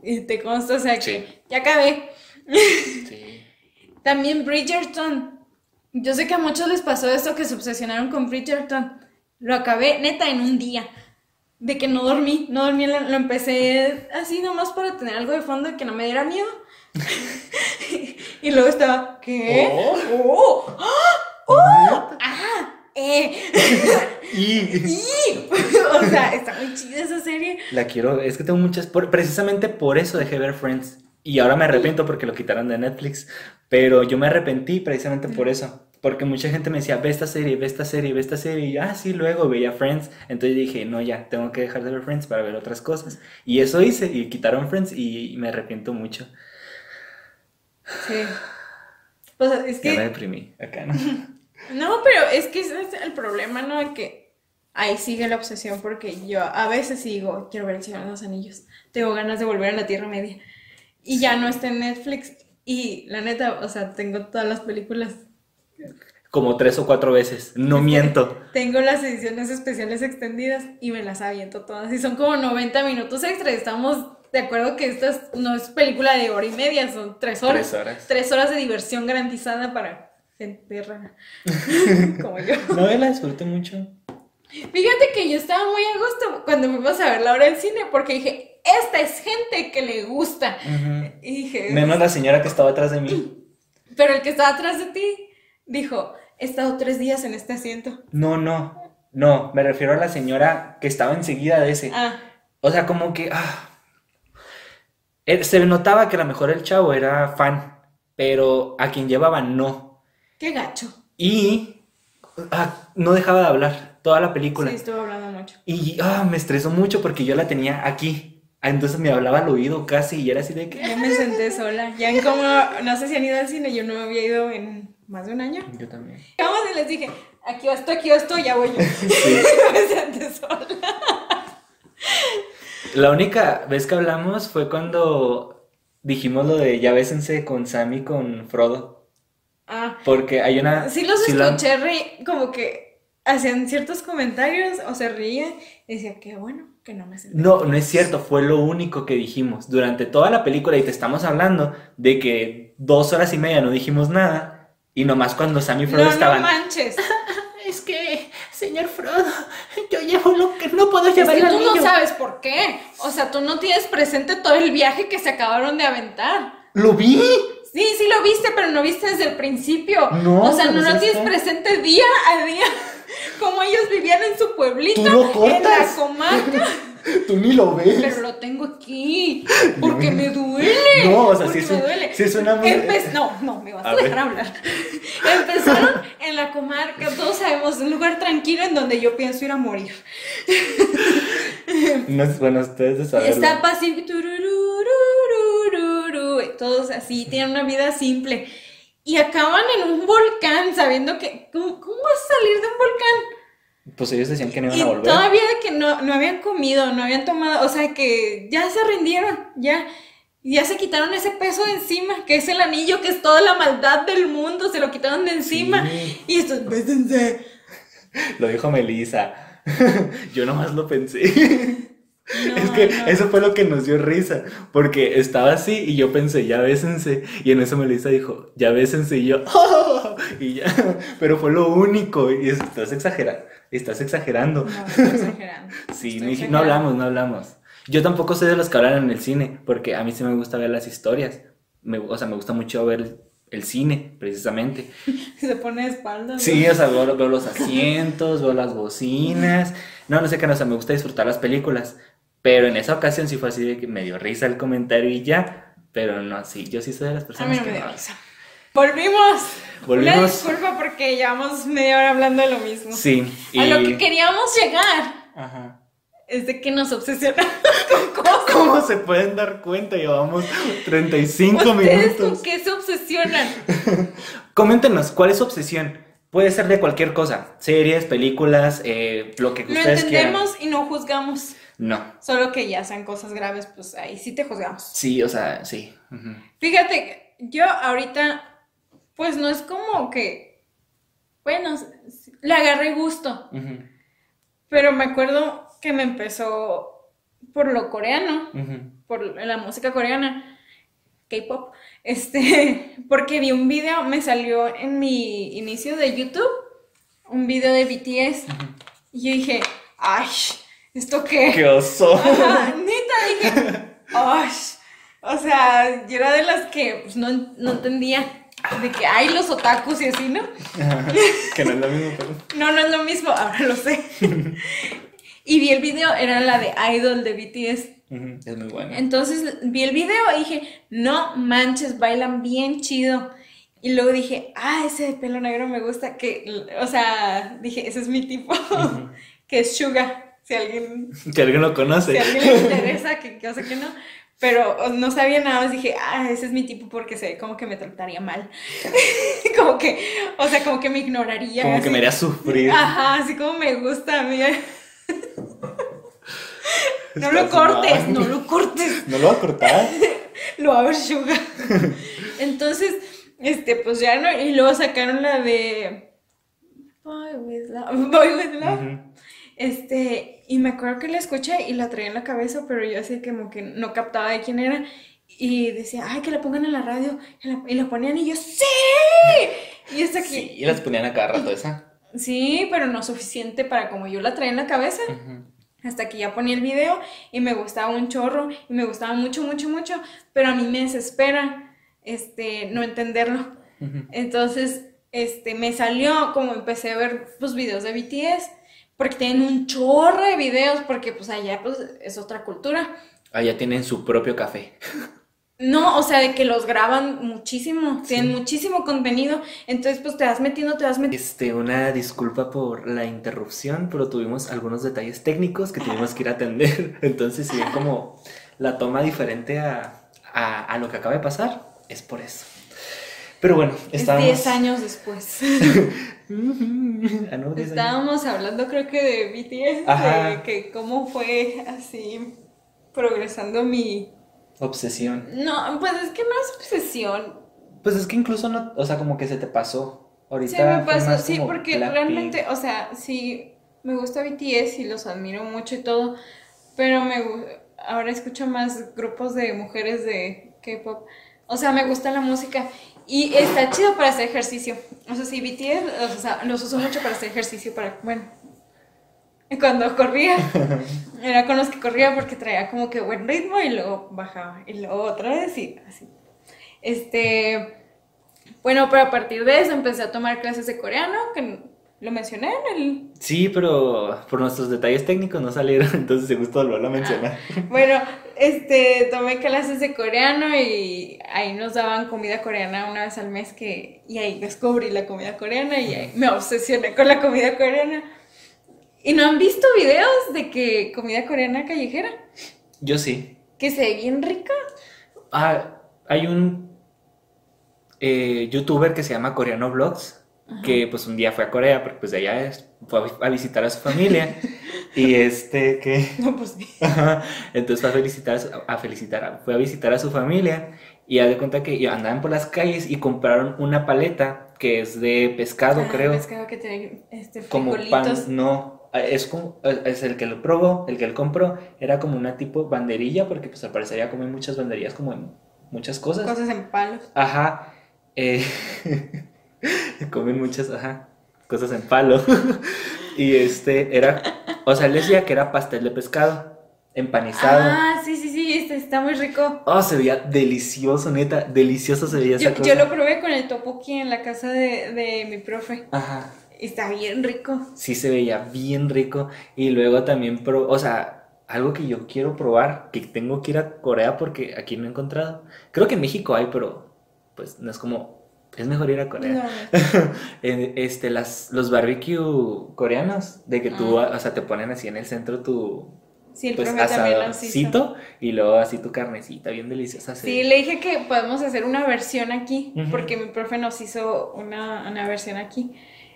Y te consta, o sea, que ya acabé. Sí. También Bridgerton. Yo sé que a muchos les pasó esto que se obsesionaron con Bridgerton. Lo acabé, neta, en un día. De que no dormí, no dormí, lo, lo empecé así nomás para tener algo de fondo y que no me diera miedo. y luego estaba, ¿qué? Oh. ¡Oh! ¡Ah! ¡Oh! ¡Ah! ¡Eh! Y ¡Y! o sea, está muy chida esa serie. la quiero, es que tengo muchas, por- precisamente por eso dejé ver Friends. Y ahora me arrepiento porque lo quitaron de Netflix. Pero yo me arrepentí precisamente por eso. Porque mucha gente me decía, ve esta serie, ve esta serie, ve esta serie. Y yo, ah, sí, luego veía Friends. Entonces dije, no, ya, tengo que dejar de ver Friends para ver otras cosas. Y eso hice, y quitaron Friends y me arrepiento mucho. Sí. Pues es Ya me que. deprimí acá, ¿no? No, pero es que ese es el problema, ¿no? Que ahí sigue la obsesión porque yo a veces digo, quiero ver el Señor de los Anillos. Tengo ganas de volver a la Tierra Media. Y ya no está en Netflix. Y la neta, o sea, tengo todas las películas. Como tres o cuatro veces, no miento. Tengo las ediciones especiales extendidas y me las aviento todas. Y son como 90 minutos extra. y Estamos de acuerdo que esta es- no es película de hora y media, son tres horas. Tres horas. Tres horas de diversión garantizada para gente rara. como yo. No, yo la disfruté mucho. Fíjate que yo estaba muy a gusto cuando fuimos a ver la hora del cine porque dije, esta es gente que le gusta. Y dije, Menos la señora que estaba atrás de mí. pero el que estaba atrás de ti dijo, he estado tres días en este asiento. No, no. No, me refiero a la señora que estaba enseguida de ese. Ah, O sea, como que. ah. Eh, se notaba que a lo mejor el chavo era fan, pero a quien llevaba no. qué gacho. Y ah, no dejaba de hablar toda la película. Sí, estuvo hablando mucho. Y ah, me estresó mucho porque yo la tenía aquí. Ah, Entonces me hablaba al oído casi y era así de que. Yo me senté sola. Ya en como, no sé si han ido al cine, yo no había ido en más de un año. Yo también. Vamos y les dije, aquí va esto, aquí va esto, ya voy yo. Sí. me senté sola. La única vez que hablamos fue cuando dijimos lo de ya bésense con Sam y con Frodo. Ah, Porque hay una. sí los la- escuché reír, como que hacían ciertos comentarios o se reían y decía, qué bueno que no me senté. No, no es cierto, fue lo único que dijimos. Durante toda la película, y te estamos hablando de que dos horas y media no dijimos nada, y nomás cuando Sam y Frodo No, estaban. no manches. es que, señor Frodo, yo llevo lo que no puedo Es llevar que el tú no anillo". sabes por qué. O sea, tú no tienes presente todo el viaje que se acabaron de aventar. ¡Lo vi! Sí, sí lo viste, pero no viste desde el principio. No, o sea, no lo es tienes que- presente día a día. Como ellos vivían en su pueblito, Tú lo en la comarca. Tú ni lo ves. Pero lo tengo aquí, porque me duele. No, o sea, sí, me su- duele. sí suena muy- Empe- No, no, me vas a, A dejar ver. hablar. Empezaron en la comarca, todos sabemos, un lugar tranquilo en donde yo pienso ir a morir. No es bueno, ustedes de saberlo. Está pacífico, todos así, tienen una vida simple. Y acaban en un volcán, sabiendo que, ¿cómo, cómo vas a salir de un volcán? Pues ellos decían que no iban Y a volver. todavía de que no, no habían comido, no habían tomado, o sea que ya se rindieron, ya, ya se quitaron ese peso de encima, que es el anillo, que es toda la maldad del mundo, se lo quitaron de encima. Sí. Y estos, bésense. Lo dijo Melissa. Yo nomás lo pensé. No, es que no. eso fue lo que nos dio risa, porque estaba así y yo pensé, ya bésense, y en eso Melissa dijo, ya bésense, y yo, "Oh", y ya, pero fue lo único, y es- estás exagerando, estás exagerando. No, estoy exagerando. Sí, Estoy no, exagerando. no hablamos, no hablamos. Yo tampoco soy de los que hablan en el cine, porque a mí sí me gusta ver las historias, me, o sea, me gusta mucho ver el cine, precisamente. Se pone de espaldas. Sí, o sea, veo, veo los asientos, veo las bocinas. No, no sé qué, no, o sea, me gusta disfrutar las películas. Pero en esa ocasión sí fue así de que me dio risa el comentario y ya. Pero no, sí, yo sí soy de las A personas mí no que me dio no. risa. Volvimos. Una Volvimos. disculpa porque llevamos media hora hablando de lo mismo. Sí, y... A lo que queríamos llegar Ajá. es de que nos obsesionamos con cosas. ¿Cómo se pueden dar cuenta? Llevamos 35 ¿Ustedes minutos. con qué se obsesionan? Coméntenos, ¿cuál es su obsesión? Puede ser de cualquier cosa. Series, películas, eh, lo que Lo ustedes quieran. entendemos y no juzgamos. No. Solo que ya sean cosas graves, pues ahí sí te juzgamos. Sí, o sea, sí. Fíjate, yo ahorita, pues no es como que, bueno, le agarré gusto, pero me acuerdo que me empezó por lo coreano, por la música coreana, K-pop, este, porque vi un video, me salió en mi inicio de YouTube, un video de BTS, y yo dije, ay, ¿esto qué? ¡Qué oso! Ajá, neta, dije, ay, o sea, yo era de las que pues, no, no entendía, de que hay los otakus y así, ¿no? Ajá. que no es lo mismo, pero... No, no es lo mismo, ahora lo sé. y vi el video, era la de Idol de BTS. Es muy bueno. Entonces vi el video y dije, no manches, bailan bien chido. Y luego dije, ah, ese de pelo negro me gusta, que, o sea, dije, ese es mi tipo, que es Suga, si alguien, Que alguien lo conoce. si alguien le interesa, que, que, o sea, que no. Pero no sabía nada más, dije, ah, ese es mi tipo porque sé, como que me trataría mal. como que, o sea, como que me ignoraría. Como que me haría sufrir. Ajá, así como me gusta a mí. No lo cortes, mal. no lo cortes. ¿No lo va a cortar? Lo va a ver Suga. Entonces, este, pues ya no. Y luego sacaron la de. Boy with Love. Boy with Love. Este, y me acuerdo que la escuché y la traía en la cabeza, pero yo así como que no captaba de quién era. Y decía, ay, que la pongan en la radio. Y la, y la ponían y yo, ¡sí! Y hasta aquí. Sí, y las ponían a cada rato esa. Sí, pero no suficiente para como yo la traía en la cabeza. Ujú. Hasta que ya ponía el video y me gustaba un chorro y me gustaba mucho, mucho, mucho, pero a mí me desespera este, no entenderlo. Ujú. Entonces, este, me salió como empecé a ver pues videos de BTS, porque tienen un chorro de videos, porque pues allá pues es otra cultura. Allá tienen su propio café. No, o sea, de que los graban muchísimo, Sí. tienen muchísimo contenido, entonces pues te vas metiendo, te vas metiendo. Este, una disculpa por la interrupción, pero tuvimos algunos detalles técnicos que tuvimos que ir a atender. Entonces, si ven como la toma diferente a, a, a lo que acaba de pasar, es por eso. Pero bueno, Es estábamos... 10 años después. Ah, no, 10 años. Estábamos hablando creo que de BTS, Ajá. de que cómo fue así progresando mi... Obsesión. No, pues es que no es obsesión. Pues es que incluso no, o sea, como que se te pasó. Ahorita Se me pasó, sí, porque realmente, o sea, sí, me gusta BTS y los admiro mucho y todo, pero me ahora escucho más grupos de mujeres de K-pop. O sea, me gusta la música y está chido para hacer ejercicio. O sea, sí, BTS, o sea, los uso mucho para hacer ejercicio, para, bueno, cuando corría, era con los que corría porque traía como que buen ritmo y luego bajaba y luego otra vez y así. Este, bueno, pero a partir de eso empecé a tomar clases de coreano, que lo mencioné en el... Sí, pero por nuestros detalles técnicos no salieron, entonces se gustó volverlo a mencionar. Bueno, este, tomé clases de coreano y ahí nos daban comida coreana una vez al mes que, y ahí descubrí la comida coreana y ahí me obsesioné con la comida coreana. ¿Y no han visto videos de que comida coreana callejera? Yo sí. Que se ve bien rica. Ah, hay un eh, youtuber que se llama Coreano Vlogs, que pues un día fue a Corea, porque pues de allá es, fue a vi- a visitar a su familia. y este, que... No, pues sí. Entonces fue a felicitar, a felicitar, a- fue a visitar a su familia y haz de cuenta que andaban por las calles y compraron una paleta que es de pescado, Ah, creo, Pescado que tiene este, como pan, no, es como, es el que lo probó, el que él compró, era como una tipo banderilla, porque pues al parecer ya comen muchas banderillas como en muchas cosas. Cosas en palos. Ajá, eh, comen muchas, ajá, cosas en palo. y este era, o sea, él decía que era pastel de pescado, empanizado. Ah, sí, sí, sí, este está muy rico. Oh, se veía delicioso, neta. Delicioso se veía esa Yo, cosa. yo lo probé con el topoki en la casa de, de mi profe. Ajá. Está bien rico. Sí se veía bien rico. Y luego también, pro... o sea, algo que yo quiero probar, que tengo que ir a Corea porque aquí no he encontrado. Creo que en México hay, pero pues no es como... Es mejor ir a Corea. No, Este, las, los barbecue coreanos, de que tú, Ah. o sea, te ponen así en el centro tu sí, el pues, asadorcito y luego así tu carnecita bien deliciosa. Sí, le dije que podemos hacer una versión aquí, porque mi profe nos hizo una, una versión aquí.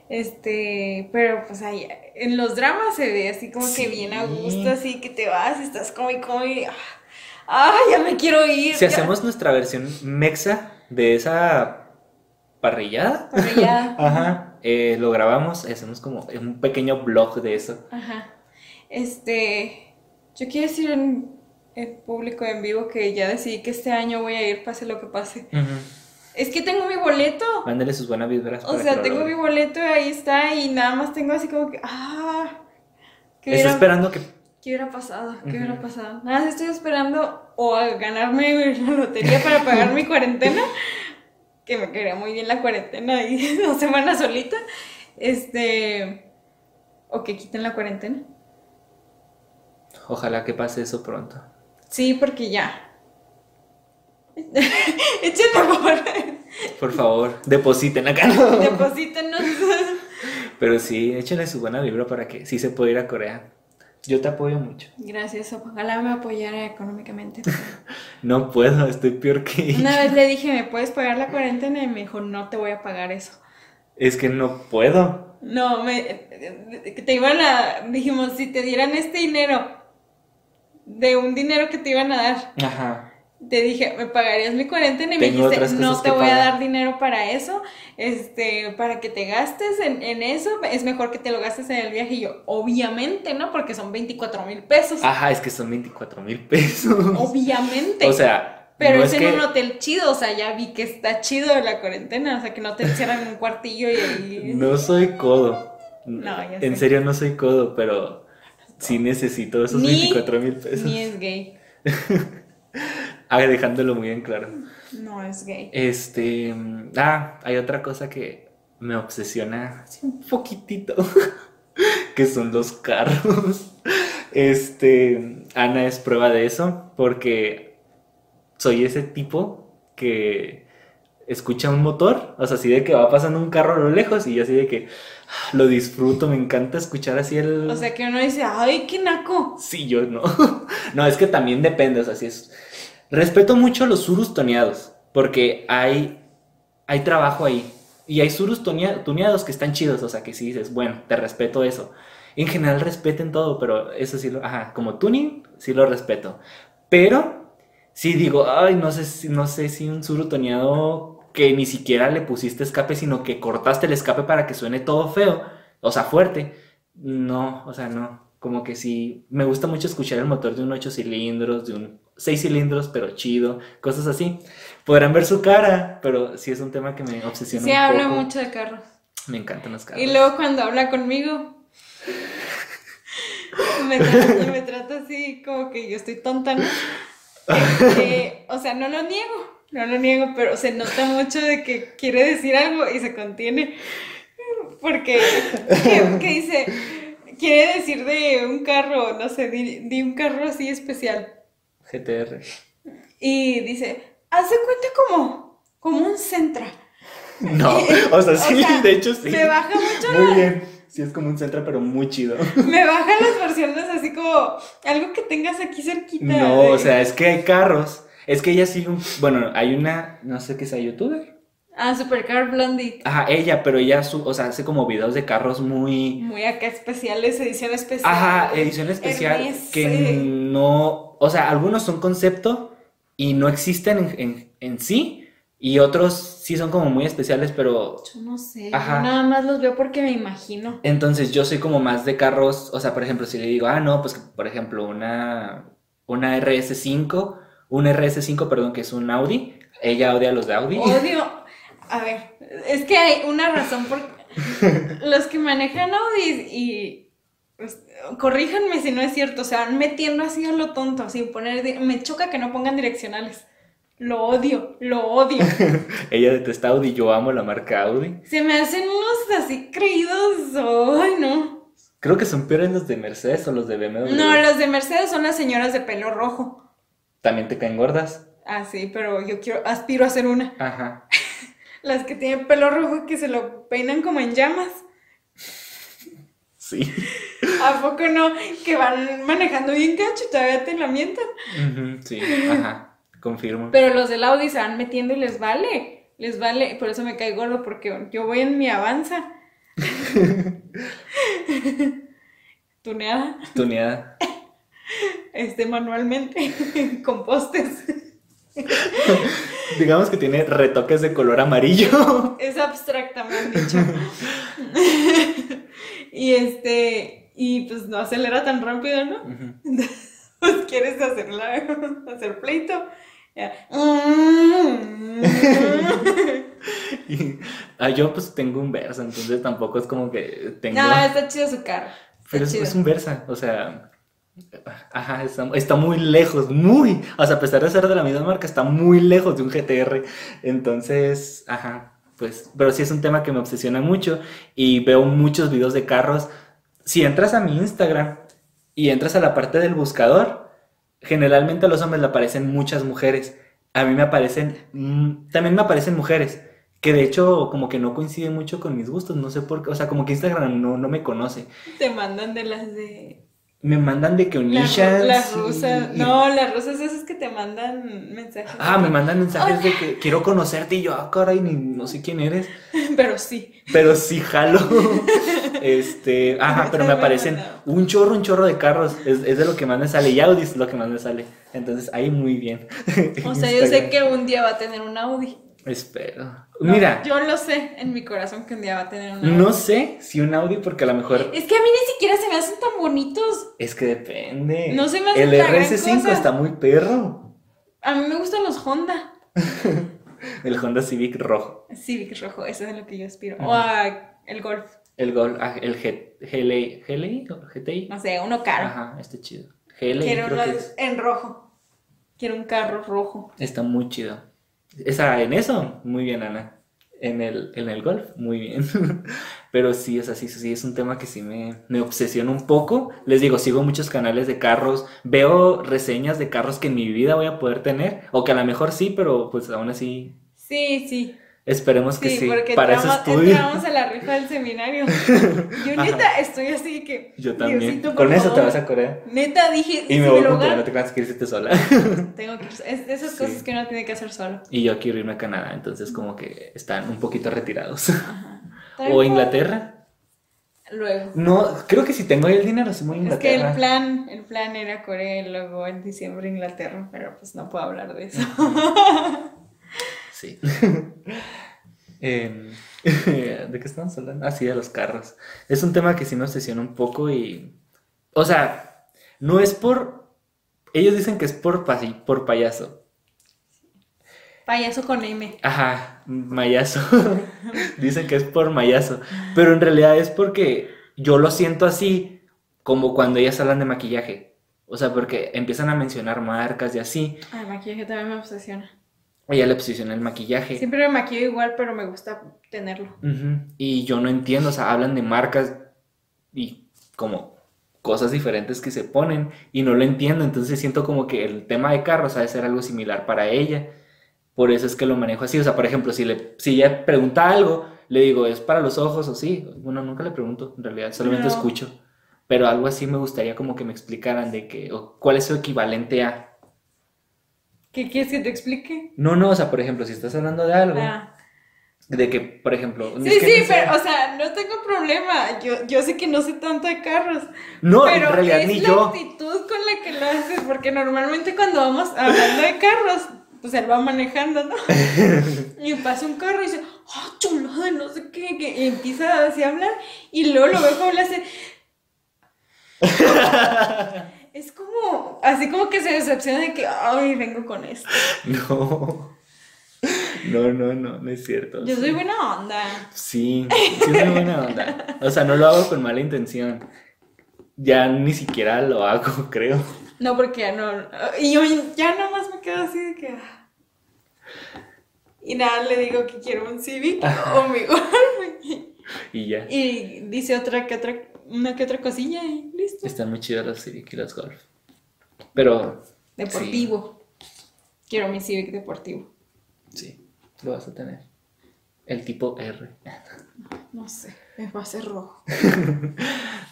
Este, pero pues ahí en los dramas se ve así como Sí. que bien a gusto, así que te vas, estás como y como y, ah, ah, ya me quiero ir. Si ya". hacemos nuestra versión mexa de esa parrillada, Parrillada. ajá, eh, lo grabamos, hacemos como un pequeño blog de eso. Ajá. Este. Yo quiero decir en el público en vivo que ya decidí que este año voy a ir, pase lo que pase. Es que tengo mi boleto. Mándale sus buenas vibras. O sea, tengo mi boleto y ahí está y nada más tengo así como que, ah, ¿qué Está esperando que... ¿Qué hubiera pasado? ¿Qué hubiera pasado? Nada, estoy esperando o a ganarme la lotería para pagar mi cuarentena, que me quería muy bien la cuarentena y dos semanas solita, este, o que quiten la cuarentena. Ojalá que pase eso pronto. Sí, porque ya. Échenme por Por favor, depositen acá. Deposítenos. Pero sí, échenle su buena vibra para que sí se pueda ir a Corea. Yo te apoyo mucho. Gracias, ojalá me apoyara económicamente. No puedo, estoy peor que Una vez le dije, ¿me puedes pagar la cuarentena? Y me dijo, no te voy a pagar eso. Es que no puedo. No, me, te iban a, dijimos, si te dieran este dinero, de un dinero que te iban a dar. Ajá te dije, ¿me pagarías mi cuarentena? Y me dijiste, no te voy a dar dinero para eso, este, para que te gastes en, eso, es mejor que te lo gastes en el viaje. Y yo, obviamente, ¿no? Porque son 24 mil pesos. Ajá, es que son 24 mil pesos. Obviamente. O sea. Pero es, en un hotel chido, o sea, ya vi que está chido la cuarentena, o sea, que no te encierran en un cuartillo y ahí... No soy codo. No, ya En serio no soy codo, pero sí necesito esos 24 mil pesos. Ni es gay. Ah, dejándolo muy en claro. No es gay. Este. Ah, hay otra cosa que me obsesiona así un poquitito. que son los carros. Este. Ana es prueba de eso. Porque soy ese tipo que escucha un motor, o sea, así de que va pasando un carro a lo lejos y yo así de que ah, lo disfruto, me encanta escuchar así el... O sea, que uno dice, ay, qué naco. Sí, yo no. no, es que también depende, o sea, si es Respeto mucho los surus toneados, porque hay, hay trabajo ahí. Y hay surus tuneados que están chidos, o sea, que si dices, bueno, te respeto eso. En general respeten todo, pero eso sí lo, ajá, como tuning, sí lo respeto. Pero, sí digo, ay, no sé, no sé si un suru toneado que ni siquiera le pusiste escape, sino que cortaste el escape para que suene todo feo, o sea, fuerte. No, o sea, no. Como que sí, me gusta mucho escuchar el motor de un 8 cilindros, de un seis cilindros, pero chido, cosas así. Podrán ver su cara, pero sí es un tema que me obsesiona. Sí, habla mucho de carros. Me encantan los carros. Y luego cuando habla conmigo, me, trata, me trata así como que yo estoy tonta, ¿no? o sea, no lo niego, no lo niego, pero se nota mucho de que quiere decir algo y se contiene. Porque, ¿qué, dice? Quiere decir de un carro, no sé, de un carro así especial. GTR. Y dice, hace cuenta como, como un Centra. No, o sea, sí, de hecho sí. Me baja mucho. Muy bien. Sí, es como un Centra, pero muy chido. Me bajan las versiones así como algo que tengas aquí cerquita. No, o sea, es que hay carros. Es que ella sigue un. Bueno, hay una. No sé qué sea youtuber. Ah, Supercar Blondie. Ajá, ella, pero ella, su, o sea, hace como videos de carros muy... Muy acá especiales, edición especial. Ajá, edición especial que no... O sea, algunos son concepto y no existen en, en, sí, y otros sí son como muy especiales, pero... Yo no sé, Ajá. Yo nada más los veo porque me imagino. Entonces yo soy como más de carros, o sea, por ejemplo, si le digo, ah, no, pues por ejemplo, una, una RS5, un RS5, perdón, que es un Audi, ella odia los de Audi. Odio, a ver, es que hay una razón por los que manejan Audi y pues, corríjanme si no es cierto, o sea, van metiendo así a lo tonto, sin poner, me choca que no pongan direccionales. Lo odio, lo odio. Ella detesta Audi, yo amo la marca Audi. Se me hacen unos así creídos, ay no. Creo que son peores los de Mercedes o los de BMW. No, los de Mercedes son las señoras de pelo rojo. ¿También te caen gordas? Ah, sí, pero yo quiero, aspiro a ser una. Ajá. Las que tienen pelo rojo que se lo peinan como en llamas. Sí. ¿A poco no? Que van manejando bien cacho y todavía te la mientan. sí, ajá, confirmo. Pero los del Audi se van metiendo y les vale. Les vale, por eso me cae gordo, porque yo voy en mi avanza. Tuneada. Tuneada. Este, manualmente, con postes. Digamos que tiene retoques de color amarillo. Es abstractamente dicho. y este, y pues no acelera tan rápido, ¿no? pues quieres hacerla, hacer pleito. Y- ah, yo pues tengo un Versa, entonces tampoco es como que tengo... No, está chido su carro. Está Pero es, es un Versa, o sea... Ajá, está, está muy lejos, muy... O sea, a pesar de ser de la misma marca, está muy lejos de un GTR. Entonces, ajá, pues... Pero sí es un tema que me obsesiona mucho y veo muchos videos de carros. Si entras a mi Instagram y entras a la parte del buscador, generalmente a los hombres le aparecen muchas mujeres. A mí me aparecen... mm, también me aparecen mujeres. Que de hecho como que no coincide mucho con mis gustos, no sé por qué, o sea, como que Instagram no, no me conoce. Te mandan de las de. Me mandan de que Las, Onishans las y- rusas. y- No, las rusas esas que te mandan mensajes. Ah, me mandan mensajes de que quiero conocerte y yo, ah, caray, ni no sé quién eres, Pero sí. pero sí jalo. Este, ajá, pero me aparecen un chorro, un chorro de carros, es, es de lo que más me sale, y Audi es lo que más me sale. Entonces, ahí muy bien. O sea, yo sé que un día va a tener un Audi. Espero. No, Mira, Yo lo sé en mi corazón que un día va a tener un Audi. no sé si un Audi, porque a lo mejor Es que a mí ni siquiera se me hacen tan bonitos. es que depende. No se me hace El la gran RS5 cosa. está muy perro. A mí me gustan los Honda. El Honda Civic rojo. Civic rojo, eso es lo que yo aspiro. O a el Golf. El Gol, ah, el G, GLI, GLI o GTI. No sé, uno caro. Ajá, está chido. GLI Quiero uno en rojo. Quiero un carro rojo. Está muy chido. Esa, en eso, muy bien, Ana. En el, en el golf, muy bien. Pero sí, o sea, sí, sí, es un tema que sí me, me obsesiona un poco. Les digo, sigo muchos canales de carros, veo reseñas de carros que en mi vida voy a poder tener, o que a lo mejor sí, pero pues aún así Sí, sí. Esperemos que Sí, sí. porque Para eso entramos, estudio. entramos a la rifa del seminario. Yo neta estoy así que. Yo también. Diosito, Con eso te vas a Corea. Neta dije. Y me voy gano, no te creas que irte sola. Tengo que. Es esas Sí. cosas que uno tiene que hacer solo. Y yo quiero irme a Canadá, entonces como que están un poquito retirados. Ajá. o Inglaterra. Luego. No, creo que si tengo ahí el dinero, sí voy a Es que el Inglaterra. plan, el plan era Corea y luego en diciembre Inglaterra, pero pues no puedo hablar de eso. Sí. Em, ¿De qué estamos hablando? Ah, sí, de los carros. Es un tema que sí me obsesiona un poco y... O sea, no es por... Ellos dicen que es por, pasi- por payaso. Payaso con M. Ajá, mayazo. dicen que es por mayazo. Pero en realidad es porque yo lo siento así como cuando ellas hablan de maquillaje. O sea, porque empiezan a mencionar marcas y así. Ay, maquillaje también me obsesiona. Ella le posiciona el maquillaje. Siempre me maquillo igual, pero me gusta tenerlo. Ujú, Y yo no entiendo, o sea, hablan de marcas y como cosas diferentes que se ponen y no lo entiendo, entonces siento como que el tema de carros ha de ser algo similar para ella. Por eso es que lo manejo así, o sea, por ejemplo, si, le, si ella pregunta algo, le digo, ¿es para los ojos o sí? Bueno, nunca le pregunto, en realidad, solamente No. escucho. Pero algo así me gustaría como que me explicaran de que, o cuál es su equivalente a... ¿Qué quieres que te explique? No, no, o sea, por ejemplo, si estás hablando de algo, Ah. de que, por ejemplo... Sí, es que sí, no pero, o sea, no tengo problema. Yo, yo sé que no sé tanto de carros. No, pero en realidad es ni la yo. actitud con la que lo haces, porque normalmente cuando vamos hablando de carros, pues él va manejando, ¿no? y pasa un carro y dice, ¡ah, chulada! No sé qué, que- y empieza así a hablar, y luego lo veo como le hace. es como, así como que se decepciona de que, ¡ay, vengo con esto! No. No, no, no, no es cierto. Yo soy buena onda. Sí, sí soy buena onda. O sea, no lo hago con mala intención. Ya ni siquiera lo hago, creo. No, porque ya no. Y yo ya nomás me quedo así de que. ah. Y nada, le digo que quiero un Civic o mi Golf. Y ya. Y dice otra que otra, una que otra cosilla y listo. Están muy chidos los Civic y los Golf. Pero Deportivo. Quiero mi Civic deportivo. sí, lo vas a tener. El tipo R. No sé, me va a ser rojo.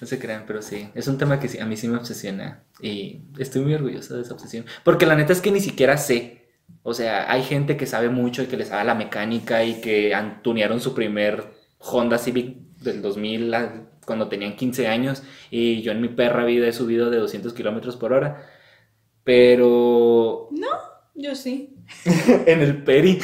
No se crean, pero sí. Es un tema que sí- a mí sí me obsesiona. Y estoy muy orgulloso de esa obsesión. Porque la neta es que ni siquiera sé. O sea, hay gente que sabe mucho y que le sabe la mecánica y que tunearon su primer Honda Civic del 2000 a- cuando tenían 15 años. Y yo en mi perra vida he subido de 200 kilómetros por hora. Pero Yo sí. en el Peri,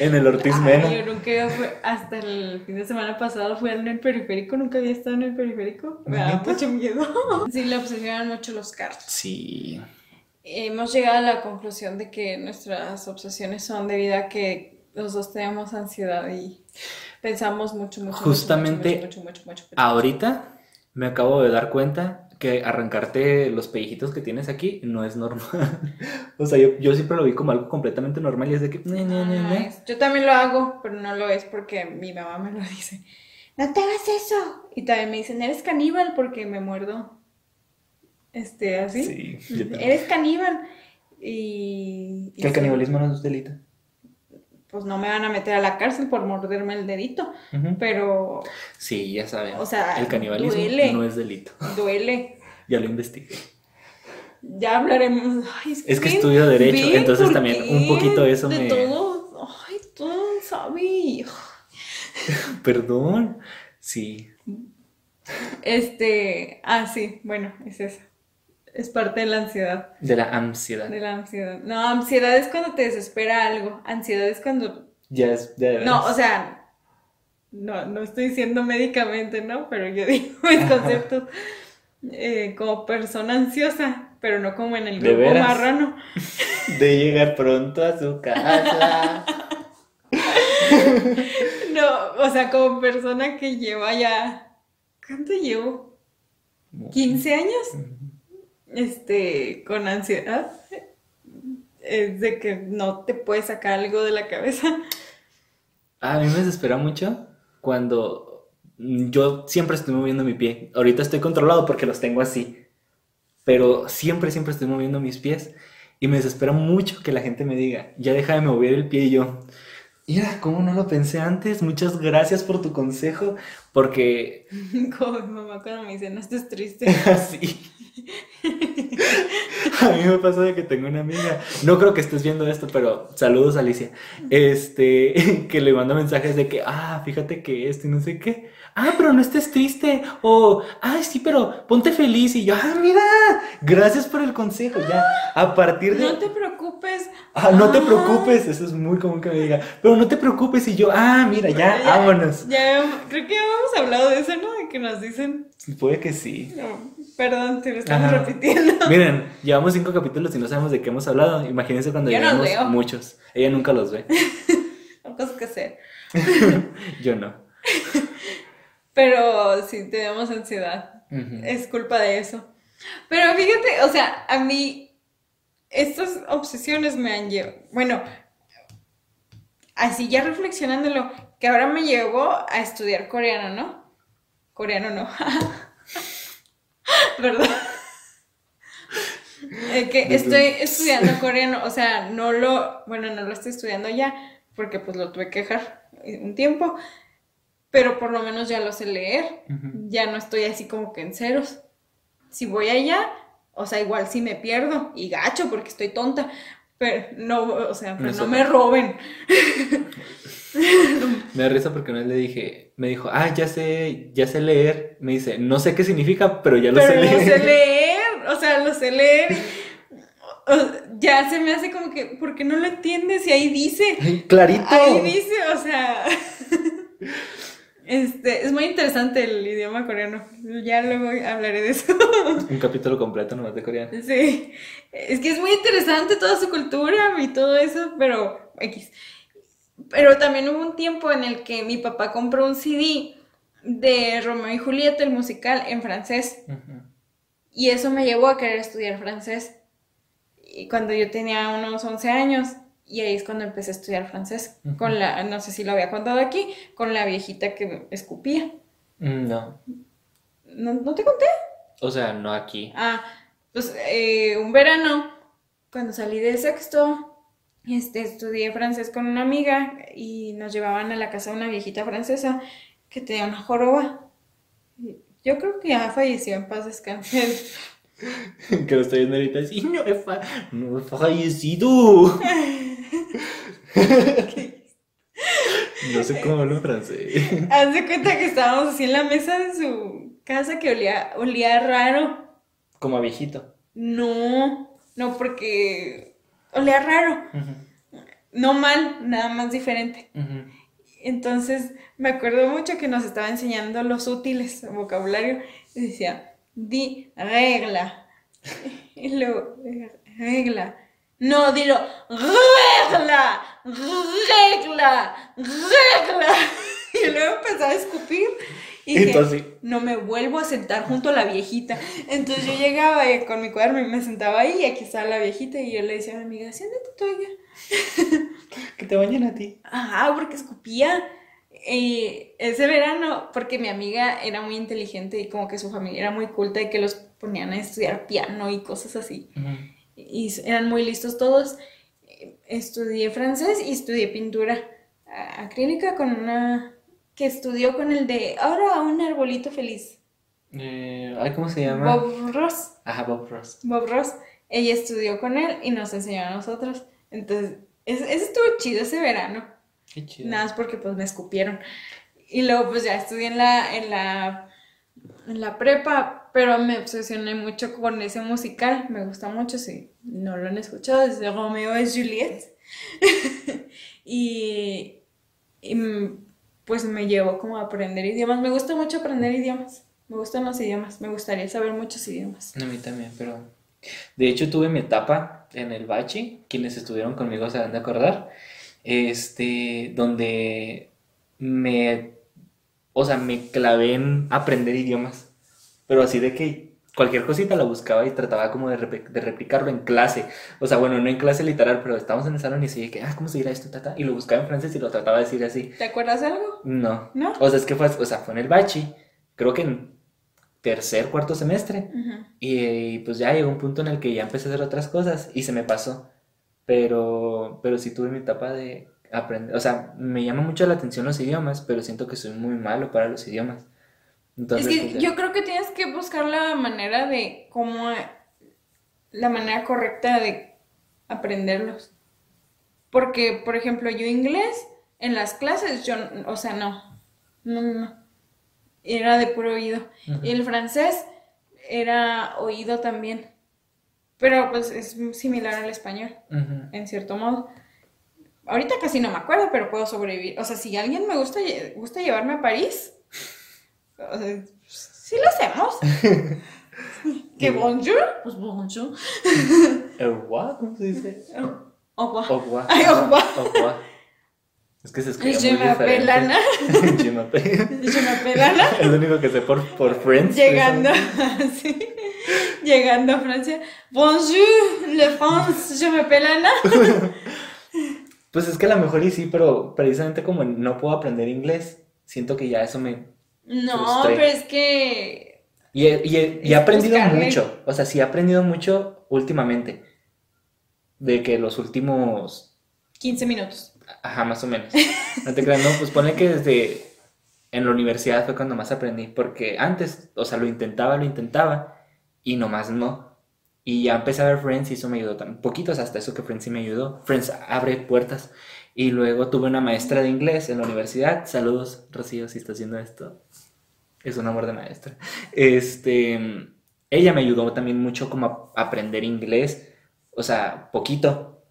en el Ortiz Ay, Mena. yo nunca fui, hasta el fin de semana pasado fui en el periférico, nunca había estado en el periférico. Me da mucho miedo. Sí, le obsesionan mucho los carros. Sí. Hemos llegado a la conclusión de que nuestras obsesiones son debido a que los dos tenemos ansiedad y pensamos mucho, mucho. Justamente mucho, mucho, mucho, mucho, mucho. Ahorita me acabo de dar cuenta que arrancarte los pellejitos que tienes aquí no es normal. o sea, yo, yo siempre lo vi como algo completamente normal y es de que... "Ne, ne, ne, No ne". es. Yo también lo hago, pero no lo es porque mi mamá me lo dice. No te hagas eso. Y también me dicen, eres caníbal porque me muerdo. Este, así. Sí, yo. Eres caníbal. Y, y Que el sí, canibalismo no es delito. Pues no me van a meter a la cárcel por morderme el dedito. Pero Sí, ya saben. O sea, el canibalismo duele. no es delito. duele. Ya lo investigué. Ya hablaremos. Ay, Es que ven, estudio Derecho, entonces ¿por también un poquito eso de me- todo. Ay, todo sabe. Perdón. Sí. Este. Ah, sí, bueno, es eso. Es parte de la ansiedad. De la ansiedad. De la ansiedad. No, ansiedad es cuando te desespera algo. Ansiedad es cuando. Ya es de veras. No, o sea. No, no estoy diciendo médicamente, ¿no? Pero yo digo mis conceptos. eh, como persona ansiosa, pero no como en el ¿De grupo veras? marrano. De llegar pronto a su casa. No, o sea, como persona que lleva ya. ¿Cuánto llevo? ¿15 años? Este, con ansiedad. Es de que no te puedes sacar algo de la cabeza. A mí me desespera mucho cuando yo siempre estoy moviendo mi pie. Ahorita estoy controlado porque los tengo así. Pero siempre, siempre estoy moviendo mis pies. Y me desespera mucho que la gente me diga, ya deja de mover el pie y yo. Mira, ¿cómo no lo pensé antes? Muchas gracias por tu consejo. Porque Como mi mamá cuando me dice, no estés triste. así. A mí me pasa de que tengo una amiga, no creo que estés viendo esto, pero saludos Alicia, este, que le manda mensajes de que, ah, fíjate que esto y no sé qué, ah, pero no estés triste, o, ah, sí, pero ponte feliz, y yo, ah, mira, gracias por el consejo, ya, a partir de... No te preocupes. Ah, no te Ah. preocupes, eso es muy común que me diga, pero no te preocupes, y yo, ah, mira, ya, vámonos. Ya, creo que ya habíamos hablado de eso, ¿no? De que nos dicen. Puede que sí. No, perdón, te lo estamos Ajá. repitiendo. Miren, llevamos cinco capítulos y no sabemos de qué hemos hablado. Imagínense cuando Yo no lleguemos veo. muchos. Ella nunca los ve. Cosas que hacer. Yo no. Pero sí, tenemos ansiedad. Es culpa de eso. Pero fíjate, o sea, a mí estas obsesiones me han llevado, bueno, así ya reflexionándolo, que ahora me llevó a estudiar coreano, ¿no? Coreano no. ¿Verdad? Eh, que estoy estudiando coreano, o sea, no lo, bueno, no lo estoy estudiando ya, porque pues lo tuve que dejar un tiempo, pero por lo menos ya lo sé leer, ya no estoy así como que en ceros. Si voy allá, o sea, igual sí me pierdo y gacho porque estoy tonta, pero no, o sea, pero no me roben. Me da risa porque una vez le dije, me dijo, ah, ya sé, ya sé leer. Me dice, no sé qué significa, pero ya lo sé Pero lo leer. sé leer, o sea, lo sé leer. o- ya se me hace como que, ¿por qué no lo entiendes? Y ahí dice, Ay, Clarito. ahí dice, o sea, este, es muy interesante el idioma coreano. Ya luego hablaré de eso. Un capítulo completo nomás de coreano. Sí, es que es muy interesante toda su cultura y todo eso, pero X. Pero también hubo un tiempo en el que mi papá compró un CD de Romeo y Julieta, el musical, en francés. Y eso me llevó a querer estudiar francés. Y cuando yo tenía unos 11 años, y ahí es cuando empecé a estudiar francés. Con la, no sé si lo había contado aquí, con la viejita que escupía. Mm, No. ¿No, no te conté? O sea, no aquí. Ah, pues eh, un verano, cuando salí de sexto, este, estudié francés con una amiga y nos llevaban a la casa de una viejita francesa que tenía una joroba. Yo creo que ya falleció en paz descanse. que lo estoy viendo ahorita así, no he, fa- no he fallecido. no sé cómo hablo en francés. Haz de cuenta que estábamos así en la mesa de su casa que olía, olía raro. Como a viejito. No, no, porque olía raro. No mal, nada más diferente. Entonces, me acuerdo mucho que nos estaba enseñando los útiles, el vocabulario, y decía, di regla. Y luego, regla. No, dilo, regla, regla, regla. Y luego empezaba a escupir. Y dije, Entonces, no me vuelvo a sentar junto a la viejita. Entonces yo llegaba eh, con mi cuaderno y me sentaba ahí y aquí estaba la viejita y yo le decía a mi amiga, siéntate tú allá. que te bañen a ti. Ajá, porque escupía. Y ese verano, porque mi amiga era muy inteligente y como que su familia era muy culta y que los ponían a estudiar piano y cosas así. Y eran muy listos todos. Estudié francés y estudié pintura acrílica con una que estudió con el de ahora un arbolito feliz. Eh, ¿cómo se llama? Bob Ross. Ajá, Bob Ross. Bob Ross. Ella estudió con él y nos enseñó a nosotros. Entonces, ese, ese estuvo chido ese verano. Qué chido. Nada más porque pues me escupieron. Y luego pues ya estudié en la, en la, en la prepa, pero me obsesioné mucho con ese musical. Me gusta mucho, si no lo han escuchado, es de Romeo y Juliet. y, y, pues me llevó como a aprender idiomas. Me gusta mucho aprender idiomas. Me gustan los idiomas. Me gustaría saber muchos idiomas. A mí también, pero... De hecho, tuve mi etapa en el bachi, quienes estuvieron conmigo se van de acordar, este, donde me, o sea, me clavé en aprender idiomas, pero así de que cualquier cosita la buscaba y trataba como de, de replicarlo en clase, o sea, bueno, no en clase literal, pero estábamos en el salón y así que, ah, ¿cómo se dirá esto, tata? Y lo buscaba en francés y lo trataba de decir así. ¿Te acuerdas de algo? No, ¿No? o sea, es que fue, o sea, fue en el bachi, creo que en tercer, cuarto semestre. Ujú. Y, pues ya llegó un punto en el que ya empecé a hacer otras cosas y se me pasó. Pero, pero sí tuve mi etapa de aprender. O sea, me llama mucho la atención los idiomas, pero siento que soy muy malo para los idiomas. Entonces, es que pues, ya. yo creo que tienes que buscar la manera de cómo, la manera correcta de aprenderlos. Porque, por ejemplo, yo inglés, en las clases, yo, o sea, no, no, no. Era de puro oído. Y el francés era oído también. Pero pues es similar al español, Ujú. en cierto modo. Ahorita casi no me acuerdo, pero puedo sobrevivir. O sea, si alguien me gusta, gusta llevarme a París, o sea, sí lo hacemos. ¿Que bonjour? Pues bonjour. ¿El what? ¿Cómo se dice? Au revoir. Au revoir. Ay, au revoir. Au revoir. Es que se escribe Je muy m'appelle diferente. Ana. Je m'appelle- Je m'appelle Ana. Es lo único que sé por, por Friends. Llegando, sí. Llegando a Francia. Bonjour, le France, je m'appelle Ana. Pues es que a lo mejor y sí, pero precisamente como no puedo aprender inglés, siento que ya eso me... No, Frustré. pero es que. Y he, y he- y he Es aprendido buscarle. mucho, o sea, sí he aprendido mucho últimamente. De que los últimos, 15 minutos. ajá, más o menos. No te creas, no, pues pone que desde en la universidad fue cuando más aprendí, porque antes, o sea, lo intentaba, lo intentaba, y nomás no. Y ya empecé a ver Friends y eso me ayudó también. Poquitos hasta eso que Friends sí me ayudó. Friends abre puertas. Y luego tuve una maestra de inglés en la universidad. Saludos, Rocío, si estás haciendo esto. Es un amor de maestra. Este, ella me ayudó también mucho como a aprender inglés. O sea, poquito.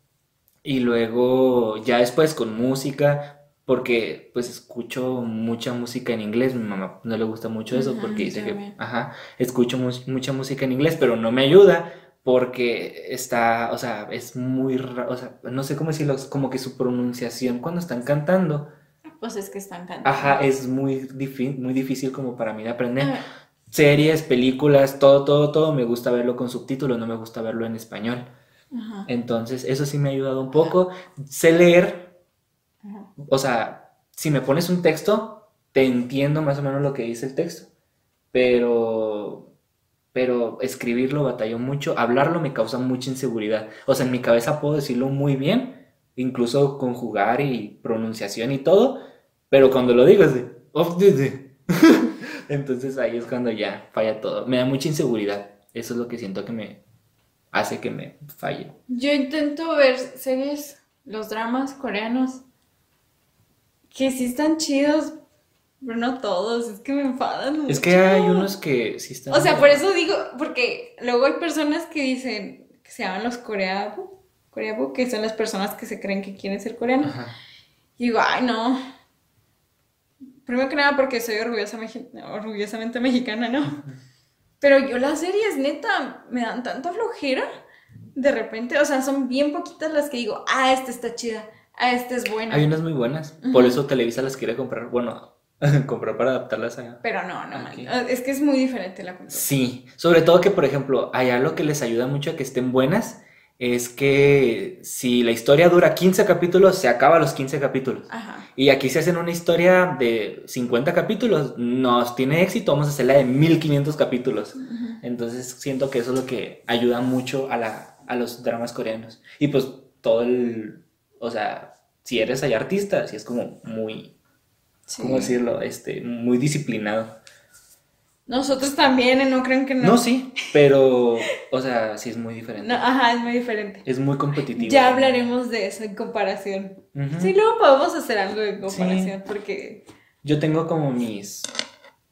Y luego ya después con música, porque pues escucho mucha música en inglés. Mi mamá no le gusta mucho eso Ajá, porque dice que, ajá, escucho mucha música en inglés, pero no me ayuda porque está, o sea, es muy, o sea, no sé cómo decirlo, como que su pronunciación cuando están cantando, Pues es que están cantando. ajá, es muy, muy difícil como para mí de aprender. Ah, Series, películas, todo, todo, todo, me gusta verlo con subtítulos, no me gusta verlo en español. Ajá. Entonces, eso sí me ha ayudado un poco. Sé leer, Ajá. o sea, si me pones un texto, te entiendo más o menos lo que dice el texto, pero, pero escribirlo batalló mucho, hablarlo me causa mucha inseguridad. O sea, en mi cabeza puedo decirlo muy bien, incluso conjugar y pronunciación y todo, pero cuando lo digo es de. Entonces ahí es cuando ya falla todo. Me da mucha inseguridad. Eso es lo que siento que me hace que me falle. Yo intento ver series, los dramas coreanos, que sí están chidos, pero no todos, es que me enfadan Es que mucho. hay unos que sí están... O sea, por eso digo, porque luego hay personas que dicen que se llaman los coreanos Coreabook, que son las personas que se creen que quieren ser coreanos. Ajá. Y digo, ay, no. Primero que nada porque soy orgullosa orgullosamente mexicana, ¿no? Pero yo las series, neta, me dan tanta flojera. De repente, o sea, son bien poquitas las que digo, ah, esta está chida, ah, esta es buena. Hay unas muy buenas. Por eso Televisa las quiere comprar. Bueno, comprar para adaptarlas a. Pero no, no, man. Es que es muy diferente la cultura. Sí, sobre todo que, por ejemplo, allá lo que les ayuda mucho a que estén buenas es que si la historia dura 15 capítulos, se acaba los 15 capítulos. Ajá. Y aquí si hacen una historia de 50 capítulos, nos tiene éxito, vamos a hacerla de 1500 capítulos. Entonces siento que eso es lo que ayuda mucho a, la, a los dramas coreanos. Y pues todo el, o sea, si eres ahí artista, si es como muy, Sí. ¿cómo decirlo? Este, muy disciplinado. Nosotros también, ¿eh? no creen que no. No, sí, pero, o sea, sí es muy diferente. No, ajá, es muy diferente. Es muy competitivo. Ya hablaremos de eso en comparación. Sí, luego podemos hacer algo en comparación, porque Yo tengo como mis,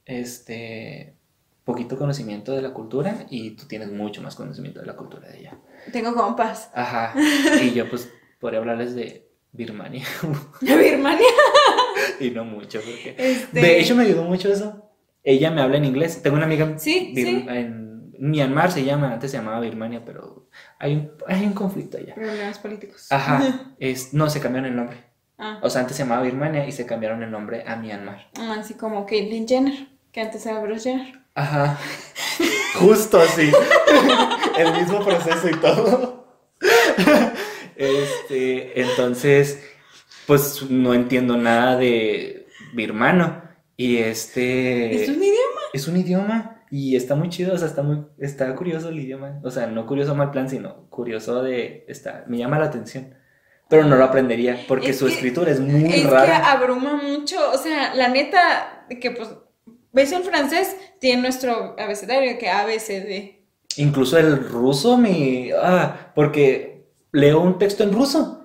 este, poquito conocimiento de la cultura y tú tienes mucho más conocimiento de la cultura de ella. tengo compas. Ajá. Y yo pues podría hablarles de Birmania Birmania. y no mucho porque... Este... De hecho me ayudó mucho eso. Ella me habla en inglés. Tengo una amiga Sí, sí. en Myanmar se llama, antes se llamaba Birmania, pero hay un, hay un conflicto allá. Problemas políticos. Ajá. Es, no, se cambiaron el nombre. Ah, O sea, antes se llamaba Birmania y se cambiaron el nombre a Myanmar. así como Caitlyn Jenner, que antes era Bruce Jenner. Ajá. Justo así. El mismo proceso y todo. Este, entonces, pues no entiendo nada de birmano. Y este. ¿Es un idioma? es un idioma. Y está muy chido, o sea, está muy, está curioso el idioma. O sea, no curioso mal plan, sino curioso de. Está, me llama la atención. Pero no lo aprendería, porque Es su que- escritura es muy Es que rara. abruma mucho, o sea, la neta, que pues, ves el francés, tiene nuestro abecedario, que A, B, C, D. Incluso el ruso me... Ah, porque leo un texto en ruso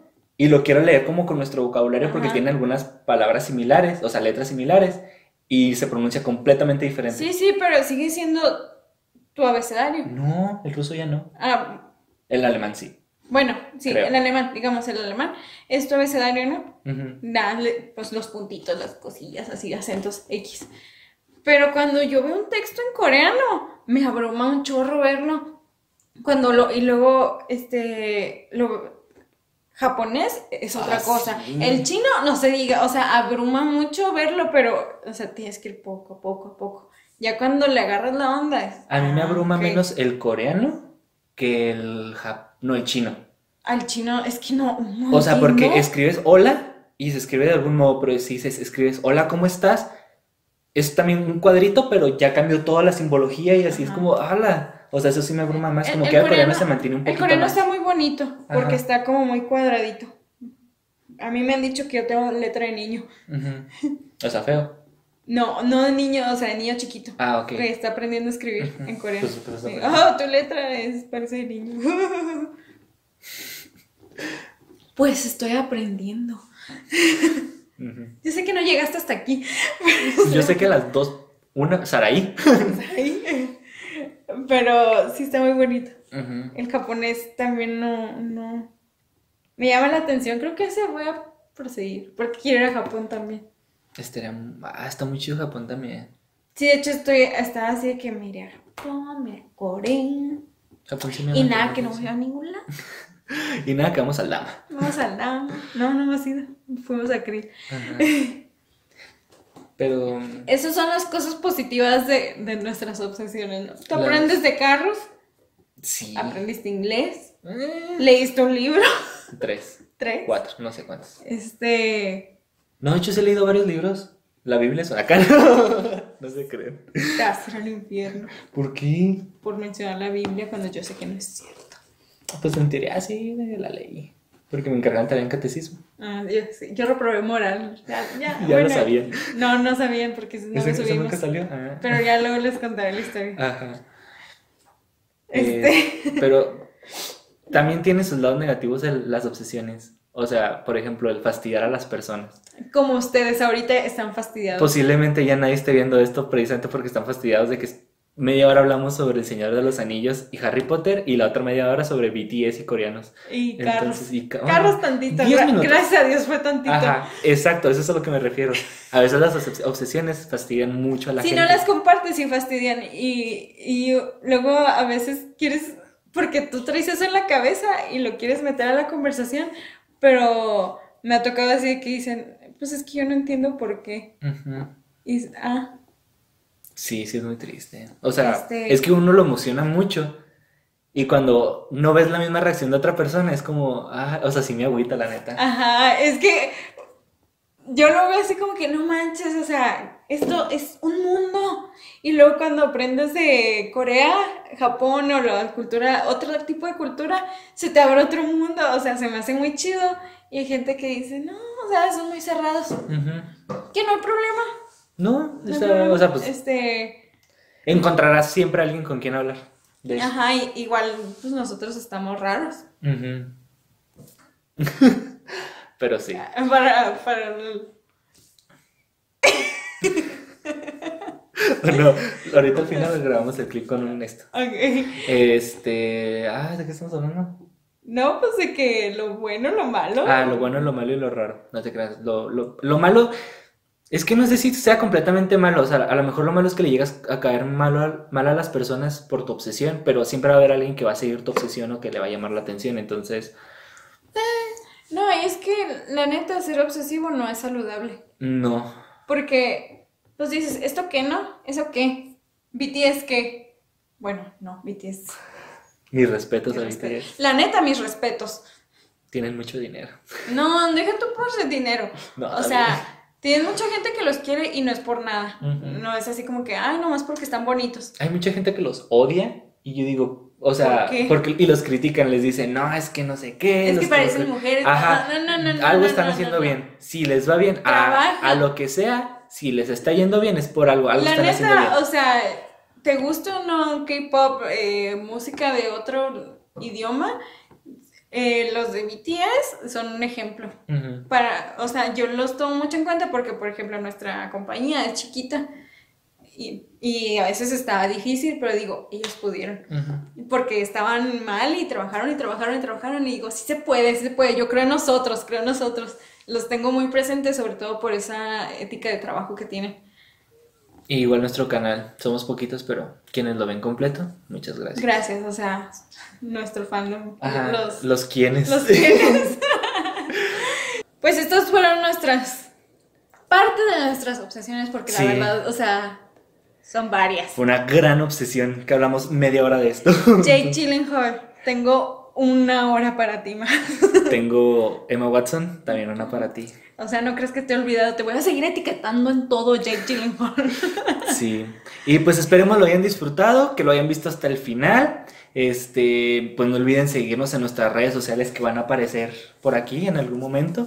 y lo quiero leer como con nuestro vocabulario porque tiene algunas palabras similares, o sea, letras similares, y se pronuncia completamente diferente. Sí, sí, pero sigue siendo tu abecedario. No, el ruso ya no. Ah, El alemán sí. bueno, sí, Creo. el alemán, digamos, el alemán es tu abecedario, ¿no? Dale, pues los puntitos, las cosillas, así, acentos X. Pero cuando yo veo un texto en coreano, me abruma un chorro verlo. Cuando lo, y luego, este, lo, japonés es otra Ah, cosa. sí. El chino, no se diga, o sea, abruma mucho verlo, pero, o sea, tienes que ir poco a poco a poco. Ya cuando le agarras la onda es... A mí me ah, abruma menos el coreano que el jap... no, el chino. Al chino, es que no... no O sea, porque escribes hola y se escribe de algún modo, pero si dices, escribes hola, ¿cómo estás? Es también un cuadrito, pero ya cambió toda la simbología y así es como, ala. O sea, eso sí me abruma más, El- como el que el coreano coreano- se mantiene un El poquito coreano más. está muy bonito porque Ajá. está como muy cuadradito. A mí me han dicho que yo tengo letra de niño. Ujú. O sea, feo. No, no de niño, o sea, de niño chiquito. Ah, ok. Que está aprendiendo a escribir en coreano. Pues, pues, Sí. aprendiendo. Oh, tu letra es, parece de niño. Pues estoy aprendiendo. Yo sé que no llegaste hasta aquí. Yo sé que las dos, una, Saraí. Ahí. Pero sí está muy bonito. El japonés también no, no. Me llama la atención. Creo que ese voy a proseguir. Porque quiero ir a Japón también. Estaría- ah, está muy chido Japón también. Sí, de hecho estoy, estaba así de que me iré a Japón, me Corea. Japón sí me Y nada, que no voy a ningún lado. Y nada, que vamos al Lama. Vamos al Dama. No, no hemos ido. Fuimos a Krill. Ajá. Pero. Esas son las cosas positivas de, de nuestras obsesiones, ¿no? Tú Las- aprendes de carros, Sí. aprendiste inglés, Eh, leíste un libro, Tres, tres. cuatro, no sé cuántos. Este. No, de hecho, he leído varios libros. La Biblia es una cara. no se creen. Te vas al infierno ¿Por qué? por mencionar la Biblia cuando yo sé que no es cierto. Pues en teoría sí, la leí. Porque me encargaron también catecismo. Ah, yo, yo reprobé moral. Ya, ya, Ya lo bueno. sabían. No, no sabían porque no ¿Ese, me ese subimos. nunca salió? Ah. Pero ya luego les contaré la historia. Ajá. Este. Eh, pero también tiene sus lados negativos el- las obsesiones. O sea, por ejemplo, el fastidiar a las personas. Como ustedes ahorita están fastidiados. Posiblemente ya nadie esté viendo esto precisamente porque están fastidiados de que media hora hablamos sobre El Señor de los Anillos y Harry Potter y la otra media hora sobre BTS y coreanos. Y carros. Entonces, y ca- Carros ah, tantito. 10 gra- minutos. Gracias a Dios fue tantito. Ajá, exacto, eso es a lo que me refiero. A veces las obses- obsesiones fastidian mucho a la si gente. no las compartes y fastidian y, y luego a veces quieres, porque tú traes eso en la cabeza y lo quieres meter a la conversación, pero me ha tocado así que dicen, pues es que yo no entiendo por qué. Ujú. Y, ah, Sí, sí es muy triste. O sea, Este- es que uno lo emociona mucho. Y cuando no ves la misma reacción de otra persona, es como, ah, o sea, sí me agüita, la neta. ajá, es que yo lo veo así como que no manches, o sea, esto es un mundo. Y luego cuando aprendes de Corea, Japón o la cultura, otro tipo de cultura, se te abre otro mundo, o sea, se me hace muy chido. Y hay gente que dice, no, o sea, son muy cerrados. Que no hay problema. No, no está- o sea, pues Este, encontrarás siempre a alguien con quien hablar. de eso. ajá, y- igual, pues nosotros estamos raros. Ujú. Pero sí. Para, para el- Bueno, ahorita al final grabamos el clip con un esto. ok. Este. Ah, ¿de qué estamos hablando? No, pues de que lo bueno, lo malo. Ah, lo bueno, lo malo y lo raro. No te creas. Lo, lo, lo malo es que no sé si sea completamente malo. O sea, a lo mejor lo malo es que le llegas a caer malo a- mal a las personas por tu obsesión, pero siempre va a haber alguien que va a seguir tu obsesión o que le va a llamar la atención. Entonces, No, y es que la neta, ser obsesivo no es saludable. no. Porque, pues dices, ¿esto qué no? ¿Eso qué? ¿BTS qué? Bueno, no, BTS. Mis respetos mis a respetos. BTS. La neta, mis respetos. Tienen mucho dinero. No, deja tú por dinero. No, o sea. Tienes mucha gente que los quiere y no es por nada. No es así como que, ay, nomás porque están bonitos. Hay mucha gente que los odia y yo digo, o sea, porque y los critican, les dicen, no, es que no sé qué. Es que parecen mujeres. Ajá. No, no, no, no, algo están haciendo bien. Si les va bien a, a lo que sea, si les está yendo bien es por algo, algo La están haciendo bien. neta, o sea, ¿te gusta o no K-pop, eh, música de otro idioma? Eh, los de BTS son un ejemplo. Para, o sea, yo los tomo mucho en cuenta porque, por ejemplo, nuestra compañía es chiquita y, y a veces estaba difícil, pero digo, ellos pudieron. Porque estaban mal y trabajaron y trabajaron y trabajaron y digo, sí se puede, sí se puede, yo creo en nosotros, creo en nosotros. Los tengo muy presentes, sobre todo por esa ética de trabajo que tienen. Y igual nuestro canal, somos poquitos, pero quienes lo ven completo, muchas gracias. Gracias, o sea, nuestro fandom. Ajá, Los, los, quienes. los tienes. pues estas fueron nuestras. Parte de nuestras obsesiones, porque Sí. la verdad, o sea, son varias. Fue una gran obsesión que hablamos media hora de esto. Jake Gyllenhaal, tengo una hora para ti más. Tengo Emma Watson, también una para ti. O sea, no crees que te he olvidado, te voy a seguir etiquetando en todo Jake Gyllenhaal. Sí. Y pues esperemos lo hayan disfrutado, que lo hayan visto hasta el final. Este, pues no olviden seguirnos en nuestras redes sociales que van a aparecer por aquí en algún momento.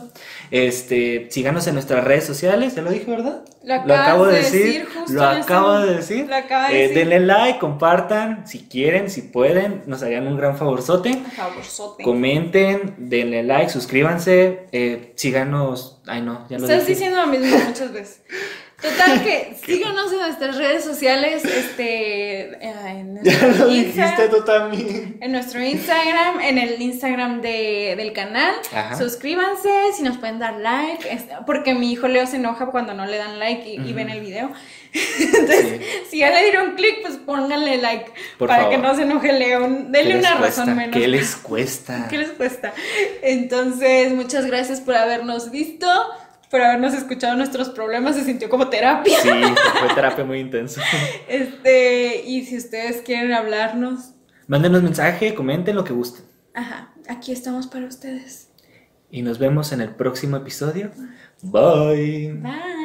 Este, síganos en nuestras redes sociales, ya lo dije, ¿verdad? Lo acabas de decir justo Lo este acabo de decir. Lo acaba de Eh, decir. denle like, compartan, si quieren, si pueden, nos harían un gran favorzote. Por favor, sote. Comenten, denle like, suscríbanse, eh, síganos. Ay, no, ya lo Estás dije. diciendo lo mismo muchas veces. Total que síganos en nuestras redes sociales, este, eh, en Ya nuestro, lo dijiste tú también. en nuestro Instagram, en el Instagram de, del canal. Ajá. Suscríbanse, si nos pueden dar like, porque mi hijo Leo se enoja cuando no le dan like y, ven el video. Entonces, si ya le dieron clic, pues pónganle like Por para favor. que no se enoje Leo. ¿Qué Denle una cuesta? razón menos. ¿Qué les cuesta? ¿Qué les cuesta? Entonces, muchas gracias por habernos visto, por habernos escuchado nuestros problemas, se sintió como terapia. Sí, fue terapia muy intensa. Este, y si ustedes quieren hablarnos, Mándenos mensaje, comenten lo que gusten. ajá, aquí estamos para ustedes. Y nos vemos en el próximo episodio. Bye. Bye.